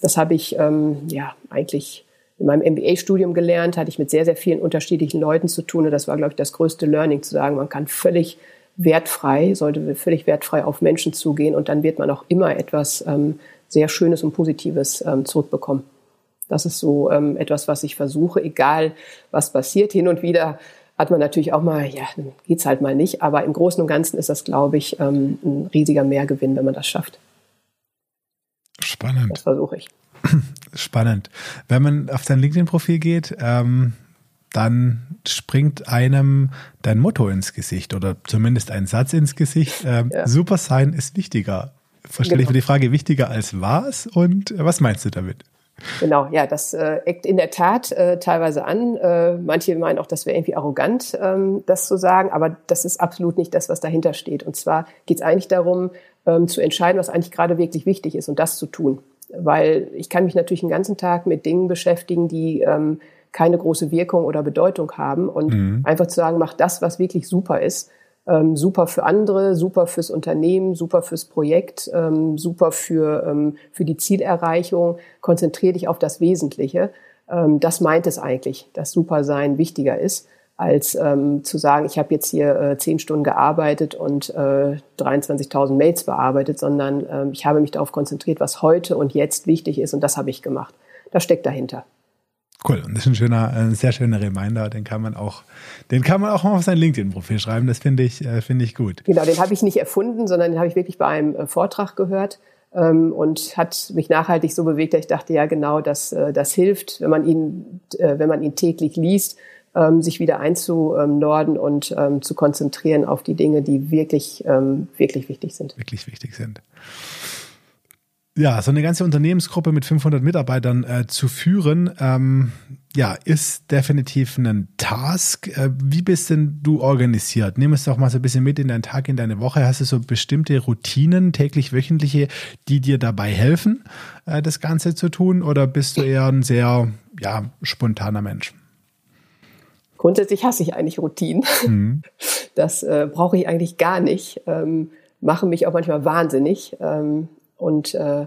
das habe ich ähm, ja eigentlich in meinem MBA-Studium gelernt, hatte ich mit sehr, sehr vielen unterschiedlichen Leuten zu tun. Und das war, glaube ich, das größte Learning, zu sagen, man kann völlig wertfrei, sollte völlig wertfrei auf Menschen zugehen und dann wird man auch immer etwas ähm, sehr Schönes und Positives ähm, zurückbekommen. Das ist so ähm, etwas, was ich versuche, egal was passiert. Hin und wieder hat man natürlich auch mal, ja, dann geht's halt mal nicht. Aber im Großen und Ganzen ist das, glaube ich, ähm, ein riesiger Mehrgewinn, wenn man das schafft. Spannend. Das versuche ich. Spannend. Wenn man auf dein LinkedIn-Profil geht, ähm, dann springt einem dein Motto ins Gesicht oder zumindest ein Satz ins Gesicht. Ähm, ja. Super sein ist wichtiger. Verstehe genau. ich mir die Frage wichtiger als was und was meinst du damit? Genau, ja, das äh, eckt in der Tat äh, teilweise an. Äh, manche meinen auch, das wäre irgendwie arrogant, ähm, das zu sagen, aber das ist absolut nicht das, was dahinter steht. Und zwar geht es eigentlich darum, ähm, zu entscheiden, was eigentlich gerade wirklich wichtig ist und das zu tun. Weil ich kann mich natürlich den ganzen Tag mit Dingen beschäftigen, die ähm, keine große Wirkung oder Bedeutung haben und mhm. einfach zu sagen, mach das, was wirklich super ist ähm, super für andere, super fürs Unternehmen, super fürs Projekt, ähm, super für, ähm, für die Zielerreichung. Konzentriere dich auf das Wesentliche. Ähm, das meint es eigentlich, dass Supersein wichtiger ist, als ähm, zu sagen, ich habe jetzt hier äh, zehn Stunden gearbeitet und äh, 23.000 Mails bearbeitet, sondern ähm, ich habe mich darauf konzentriert, was heute und jetzt wichtig ist und das habe ich gemacht. Das steckt dahinter. Cool. Und das ist ein schöner, ein sehr schöner Reminder. Den kann man auch, den kann man auch mal auf sein LinkedIn-Profil schreiben. Das finde ich, äh, finde ich gut. Genau, den habe ich nicht erfunden, sondern den habe ich wirklich bei einem äh, Vortrag gehört ähm, und hat mich nachhaltig so bewegt, dass ich dachte, ja genau, das, äh, das hilft, wenn man ihn, wenn man ihn täglich liest, ähm, sich wieder einzunorden und ähm, zu konzentrieren auf die Dinge, die wirklich, wirklich wichtig sind. Wirklich wichtig sind. Ja, so eine ganze Unternehmensgruppe mit 500 Mitarbeitern äh, zu führen, ähm, ja, ist definitiv ein Task. Äh, wie bist denn du organisiert? Nimm es doch mal so ein bisschen mit in deinen Tag, in deine Woche. Hast du so bestimmte Routinen, täglich, wöchentliche, die dir dabei helfen, äh, das Ganze zu tun? Oder bist du eher ein sehr, ja, spontaner Mensch? Grundsätzlich hasse ich eigentlich Routinen. Mhm. Das äh, brauche ich eigentlich gar nicht. Ähm, mache mich auch manchmal wahnsinnig. Ähm, und äh,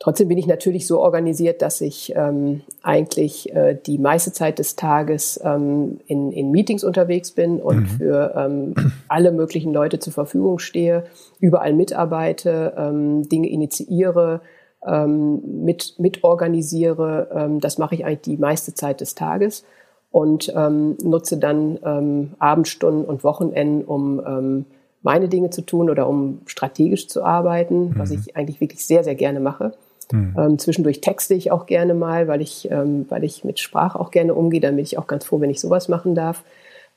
Trotzdem bin ich natürlich so organisiert, dass ich ähm, eigentlich äh, die meiste Zeit des Tages ähm, in, in Meetings unterwegs bin und mhm. für ähm, alle möglichen Leute zur Verfügung stehe, überall mitarbeite, ähm, Dinge initiiere, mit, mit organisiere. Das mache ich eigentlich die meiste Zeit des Tages und ähm, nutze dann ähm, Abendstunden und Wochenenden, um ähm, meine Dinge zu tun oder um strategisch zu arbeiten, mhm. was ich eigentlich wirklich sehr, sehr gerne mache. Mhm. Ähm, zwischendurch texte ich auch gerne mal, weil ich, ähm, weil ich mit Sprache auch gerne umgehe. Dann bin ich auch ganz froh, wenn ich sowas machen darf.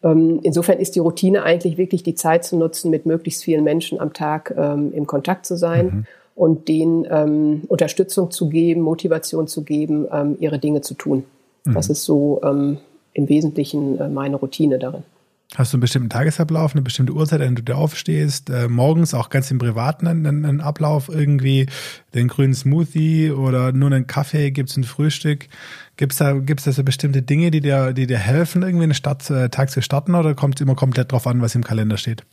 Ähm, insofern ist die Routine eigentlich wirklich die Zeit zu nutzen, mit möglichst vielen Menschen am Tag ähm, im Kontakt zu sein mhm. und denen ähm, Unterstützung zu geben, Motivation zu geben, ähm, ihre Dinge zu tun. Mhm. Das ist so im Wesentlichen äh, meine Routine darin. Hast du einen bestimmten Tagesablauf, eine bestimmte Uhrzeit, an der du aufstehst? Äh, morgens auch ganz im Privaten einen, einen, Ablauf, irgendwie den grünen Smoothie oder nur einen Kaffee? Gibt es ein Frühstück? Gibt es da, gibt's da so bestimmte Dinge, die dir, die dir helfen, irgendwie einen Start, äh, Tag zu starten oder kommt es immer komplett drauf an, was im Kalender steht?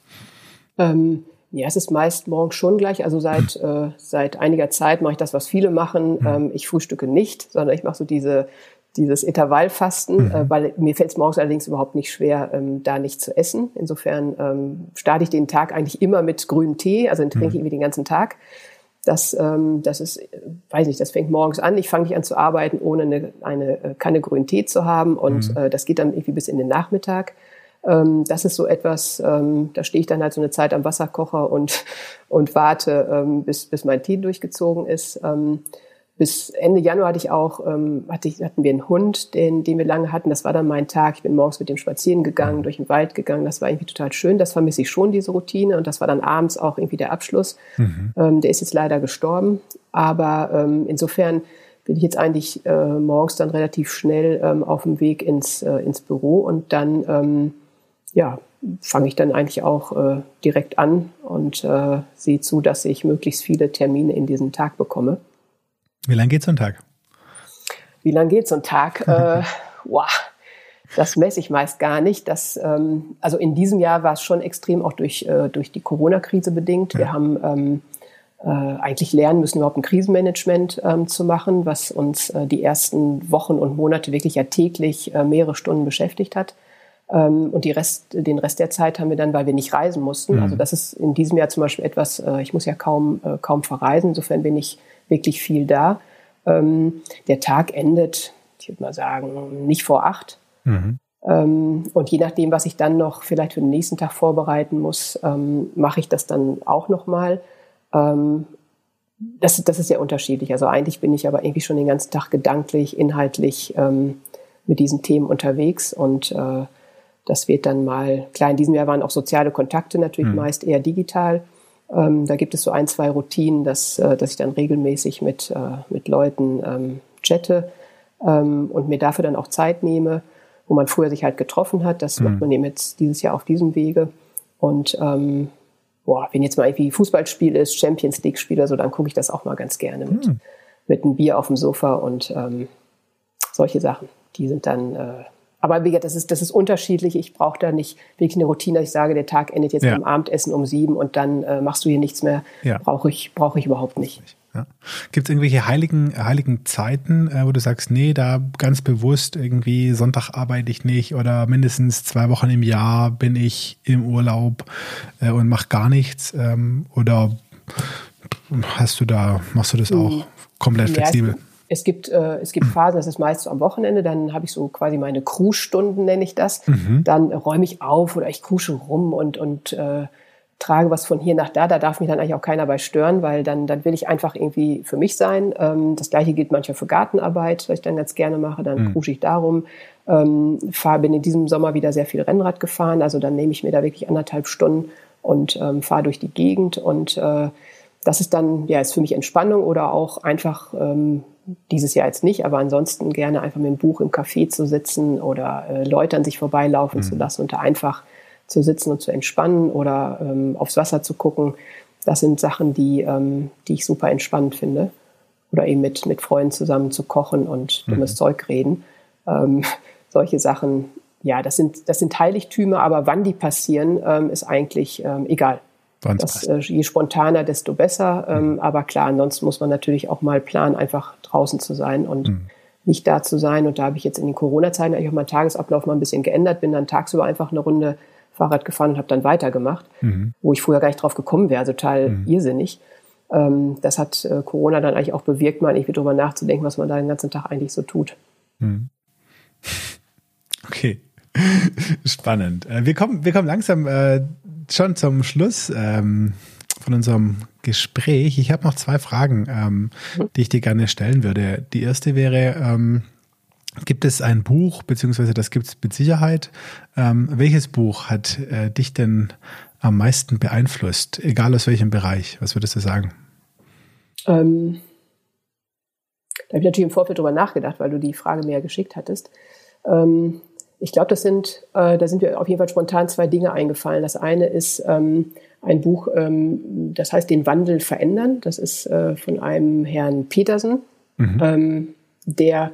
Ähm, ja, es ist meist morgens schon gleich. Also seit, äh, seit einiger Zeit mache ich das, was viele machen. Mhm. Ähm, ich frühstücke nicht, sondern ich mache so diese dieses Intervallfasten, mhm. äh, weil mir fällt es morgens allerdings überhaupt nicht schwer, ähm, da nicht zu essen. Insofern ähm, starte ich den Tag eigentlich immer mit grünem Tee, also den trinke ich mhm. irgendwie den ganzen Tag. Das, ähm, das ist, weiß nicht, das fängt morgens an. Ich fange nicht an zu arbeiten, ohne eine, eine äh, Kanne grünen Tee zu haben und mhm. äh, das geht dann irgendwie bis in den Nachmittag. Ähm, das ist so etwas, ähm, da stehe ich dann halt so eine Zeit am Wasserkocher und, und warte, ähm, bis, bis mein Tee durchgezogen ist. Ähm, bis Ende Januar hatte ich auch, ähm, hatte ich, hatten wir einen Hund, den, den wir lange hatten. Das war dann mein Tag. Ich bin morgens mit dem spazieren gegangen, durch den Wald gegangen. Das war irgendwie total schön. Das vermisse ich schon, diese Routine. Und das war dann abends auch irgendwie der Abschluss. Mhm. Ähm, der ist jetzt leider gestorben. Aber ähm, insofern bin ich jetzt eigentlich äh, morgens dann relativ schnell ähm, auf dem Weg ins, äh, ins Büro und dann, ähm, ja, fange ich dann eigentlich auch äh, direkt an und äh, sehe zu, dass ich möglichst viele Termine in diesen Tag bekomme. Wie lange geht so ein Tag? Wie lange geht so ein Tag? äh, wow, das messe ich meist gar nicht. Das, ähm, also in diesem Jahr war es schon extrem auch durch, äh, durch die Corona-Krise bedingt. Ja. Wir haben ähm, äh, eigentlich lernen müssen, überhaupt ein Krisenmanagement ähm, zu machen, was uns äh, die ersten Wochen und Monate wirklich ja täglich äh, mehrere Stunden beschäftigt hat. Ähm, und die Rest, den Rest der Zeit haben wir dann, weil wir nicht reisen mussten. Mhm. Also das ist in diesem Jahr zum Beispiel etwas, äh, ich muss ja kaum, äh, kaum verreisen. Insofern bin ich wirklich viel da. Ähm, der Tag endet, ich würde mal sagen, nicht vor acht. Mhm. Ähm, und je nachdem, was ich dann noch vielleicht für den nächsten Tag vorbereiten muss, ähm, mache ich das dann auch nochmal. Ähm, das, das ist sehr unterschiedlich. Also eigentlich bin ich aber irgendwie schon den ganzen Tag gedanklich, inhaltlich ähm, mit diesen Themen unterwegs und äh, das wird dann mal, klar, in diesem Jahr waren auch soziale Kontakte natürlich mhm. meist eher digital. Ähm, da gibt es so ein, zwei Routinen, dass, äh, dass ich dann regelmäßig mit, äh, mit Leuten ähm, chatte ähm, und mir dafür dann auch Zeit nehme, wo man früher sich halt getroffen hat. Das mhm. macht man eben jetzt dieses Jahr auf diesem Wege. Und ähm, boah, wenn jetzt mal irgendwie Fußballspiel ist, Champions League-Spiel oder so, dann gucke ich das auch mal ganz gerne mit, mhm. mit einem Bier auf dem Sofa und ähm, solche Sachen. Die sind dann äh, aber wie gesagt, das ist, das ist unterschiedlich. Ich brauche da nicht wirklich eine Routine. Ich sage, der Tag endet jetzt ja. beim Abendessen um sieben und dann äh, machst du hier nichts mehr. Ja. Brauche ich, brauche ich überhaupt nicht. Ja. Gibt es irgendwelche heiligen, heiligen Zeiten, äh, wo du sagst, nee, da ganz bewusst irgendwie Sonntag arbeite ich nicht oder mindestens zwei Wochen im Jahr bin ich im Urlaub äh, und mache gar nichts? Ähm, oder hast du da, machst du das hm. auch komplett flexibel? Es gibt, äh, es gibt Phasen, das ist meist so am Wochenende, dann habe ich so quasi meine Crewstunden, nenne ich das. Mhm. Dann räume ich auf oder ich krusche rum und, und äh, trage was von hier nach da. Da darf mich dann eigentlich auch keiner bei stören, weil dann, dann will ich einfach irgendwie für mich sein. Ähm, das gleiche gilt manchmal für Gartenarbeit, was ich dann ganz gerne mache. Dann mhm. krusche ich darum. Ähm, fahr, bin in diesem Sommer wieder sehr viel Rennrad gefahren. Also dann nehme ich mir da wirklich anderthalb Stunden und ähm, fahre durch die Gegend und äh, das ist dann, ja, ist für mich Entspannung oder auch einfach ähm, dieses Jahr jetzt nicht, aber ansonsten gerne einfach mit einem Buch im Café zu sitzen oder äh, Leute an sich vorbeilaufen mhm. zu lassen und da einfach zu sitzen und zu entspannen oder ähm, aufs Wasser zu gucken. Das sind Sachen, die, ähm, die ich super entspannend finde. Oder eben mit, mit Freunden zusammen zu kochen und dummes mhm. Zeug reden. Ähm, solche Sachen, ja, das sind, das sind Heiligtümer, aber wann die passieren, ähm, ist eigentlich ähm, egal. Das, äh, je spontaner, desto besser. Ähm, mhm. Aber klar, ansonsten muss man natürlich auch mal planen, einfach draußen zu sein und mhm. nicht da zu sein. Und da habe ich jetzt in den Corona-Zeiten eigentlich auch meinen Tagesablauf mal ein bisschen geändert, bin dann tagsüber einfach eine Runde Fahrrad gefahren und habe dann weitergemacht, mhm. wo ich früher gar nicht drauf gekommen wäre, total mhm. irrsinnig. Ähm, das hat äh, Corona dann eigentlich auch bewirkt, mal irgendwie drüber nachzudenken, was man da den ganzen Tag eigentlich so tut. Mhm. Okay. Spannend. Äh, wir kommen, wir kommen langsam äh, schon zum Schluss ähm, von unserem Gespräch. Ich habe noch zwei Fragen, ähm, mhm. die ich dir gerne stellen würde. Die erste wäre, ähm, gibt es ein Buch, beziehungsweise das gibt es mit Sicherheit. Ähm, welches Buch hat äh, dich denn am meisten beeinflusst, egal aus welchem Bereich? Was würdest du sagen? Ähm, da habe ich natürlich im Vorfeld drüber nachgedacht, weil du die Frage mir ja geschickt hattest. Ähm, ich glaube, das sind, äh, da sind mir auf jeden Fall spontan zwei Dinge eingefallen. Das eine ist ähm, ein Buch, ähm, das heißt Den Wandel verändern. Das ist äh, von einem Herrn Petersen, mhm. ähm, der,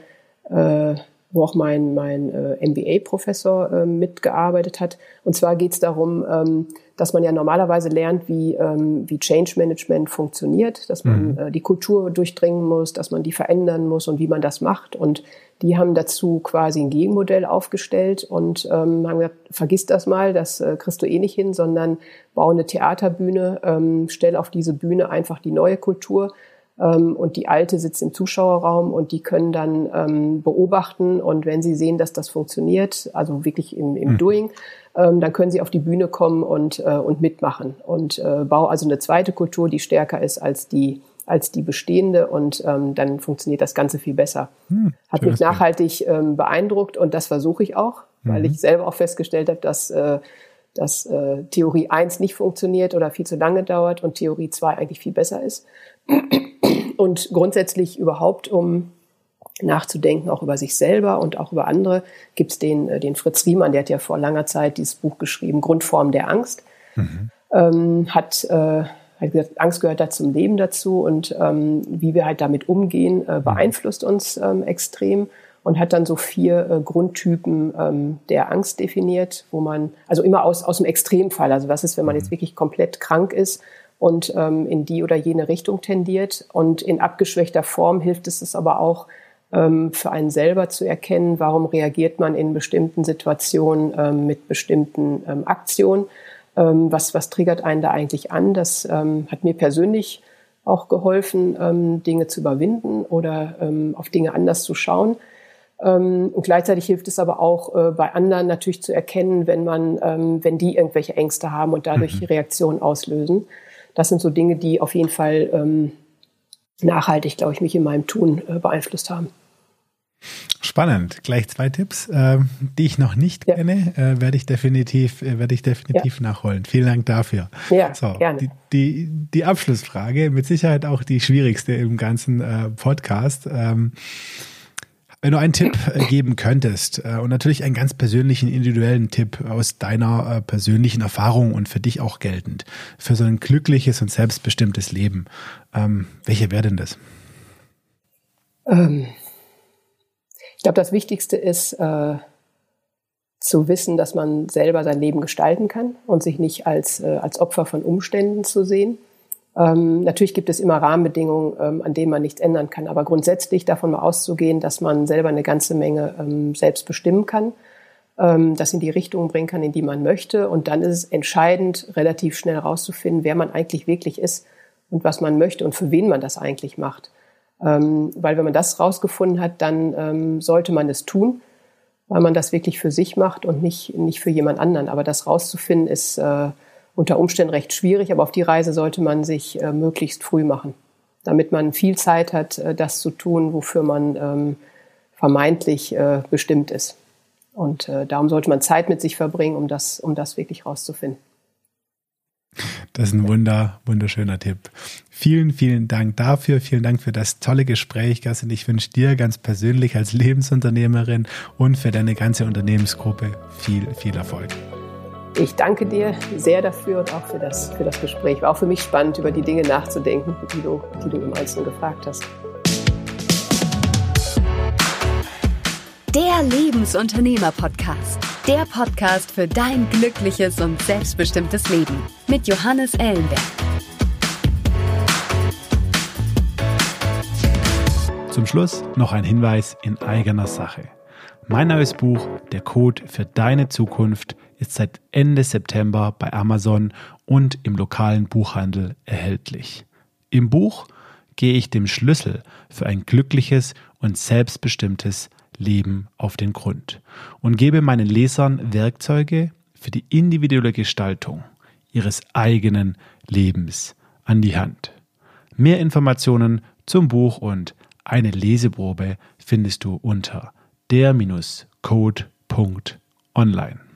äh, wo auch mein, mein äh, MBA-Professor äh, mitgearbeitet hat. Und zwar geht es darum, ähm, dass man ja normalerweise lernt, wie, ähm, wie Change Management funktioniert, dass man mhm. äh, die Kultur durchdringen muss, dass man die verändern muss und wie man das macht. Und die haben dazu quasi ein Gegenmodell aufgestellt und ähm, haben gesagt, vergiss das mal, das äh, kriegst du eh nicht hin, sondern bau eine Theaterbühne, ähm, stell auf diese Bühne einfach die neue Kultur ähm, und die alte sitzt im Zuschauerraum und die können dann ähm, beobachten und wenn sie sehen, dass das funktioniert, also wirklich im, im mhm. Doing, ähm, dann können sie auf die Bühne kommen und, äh, und mitmachen. Und äh, bau also eine zweite Kultur, die stärker ist als die, als die bestehende und ähm, dann funktioniert das Ganze viel besser. Hm, Hat mich nachhaltig ähm, beeindruckt und das versuche ich auch, weil mhm. ich selber auch festgestellt habe, dass, äh, dass äh, Theorie 1 nicht funktioniert oder viel zu lange dauert und Theorie 2 eigentlich viel besser ist. Und grundsätzlich überhaupt, um nachzudenken, auch über sich selber und auch über andere, gibt es den, äh, den Fritz Riemann, der hat ja vor langer Zeit dieses Buch geschrieben, Grundform der Angst. Mhm. Ähm, hat, äh, hat gesagt, Angst gehört da zum Leben dazu und ähm, wie wir halt damit umgehen, äh, mhm. beeinflusst uns ähm, extrem und hat dann so vier äh, Grundtypen ähm, der Angst definiert, wo man, also immer aus, aus dem Extremfall, also was ist, wenn man mhm. jetzt wirklich komplett krank ist und ähm, in die oder jene Richtung tendiert und in abgeschwächter Form hilft es es aber auch, ähm, für einen selber zu erkennen, warum reagiert man in bestimmten Situationen ähm, mit bestimmten ähm, Aktionen. Ähm, was, was triggert einen da eigentlich an? Das ähm, hat mir persönlich auch geholfen, ähm, Dinge zu überwinden oder auf Dinge anders zu schauen. Und gleichzeitig hilft es aber auch äh, bei anderen natürlich zu erkennen, wenn man, wenn die irgendwelche Ängste haben und dadurch mhm. Reaktionen auslösen. Das sind so Dinge, die auf jeden Fall nachhaltig, glaube ich, mich in meinem Tun äh, beeinflusst haben. Spannend. Gleich zwei Tipps, äh, die ich noch nicht ja. kenne, äh, werde ich definitiv, werde ich definitiv ja. nachholen. Vielen Dank dafür. Ja, so, gerne. Die, die, die Abschlussfrage, mit Sicherheit auch die schwierigste im ganzen Podcast. Ähm, wenn du einen Tipp äh, geben könntest äh, und natürlich einen ganz persönlichen, individuellen Tipp aus deiner äh, persönlichen Erfahrung und für dich auch geltend, für so ein glückliches und selbstbestimmtes Leben, ähm, welche wäre denn das? Ähm ich glaube, das Wichtigste ist zu wissen, dass man selber sein Leben gestalten kann und sich nicht als, als Opfer von Umständen zu sehen. Ähm, natürlich gibt es immer Rahmenbedingungen, ähm, an denen man nichts ändern kann, aber grundsätzlich davon mal auszugehen, dass man selber eine ganze Menge ähm, selbst bestimmen kann, ähm, das in die Richtung bringen kann, in die man möchte. Und dann ist es entscheidend, relativ schnell herauszufinden, wer man eigentlich wirklich ist und was man möchte und für wen man das eigentlich macht. Ähm, weil wenn man das rausgefunden hat, dann ähm, sollte man es tun, weil man das wirklich für sich macht und nicht, nicht für jemand anderen. Aber das rauszufinden ist äh, unter Umständen recht schwierig, aber auf die Reise sollte man sich äh, möglichst früh machen, damit man viel Zeit hat, äh, das zu tun, wofür man ähm, vermeintlich äh, bestimmt ist. Und äh, darum sollte man Zeit mit sich verbringen, um das, um das wirklich rauszufinden. Das ist ein wunder, wunderschöner Tipp. Vielen, vielen Dank dafür. Vielen Dank für das tolle Gespräch, Gassin. Ich wünsche dir ganz persönlich als Lebensunternehmerin und für deine ganze Unternehmensgruppe viel, viel Erfolg. Ich danke dir sehr dafür und auch für das, für das Gespräch. War auch für mich spannend, über die Dinge nachzudenken, die du, die du im Einzelnen gefragt hast. Der Lebensunternehmer-Podcast. Der Podcast für dein glückliches und selbstbestimmtes Leben. Mit Johannes Ellenberg. Zum Schluss noch ein Hinweis in eigener Sache. Mein neues Buch, Der Code für deine Zukunft, ist seit Ende September bei Amazon und im lokalen Buchhandel erhältlich. Im Buch gehe ich dem Schlüssel für ein glückliches und selbstbestimmtes Leben auf den Grund und gebe meinen Lesern Werkzeuge für die individuelle Gestaltung ihres eigenen Lebens an die Hand. Mehr Informationen zum Buch und eine Leseprobe findest du unter der-code.online.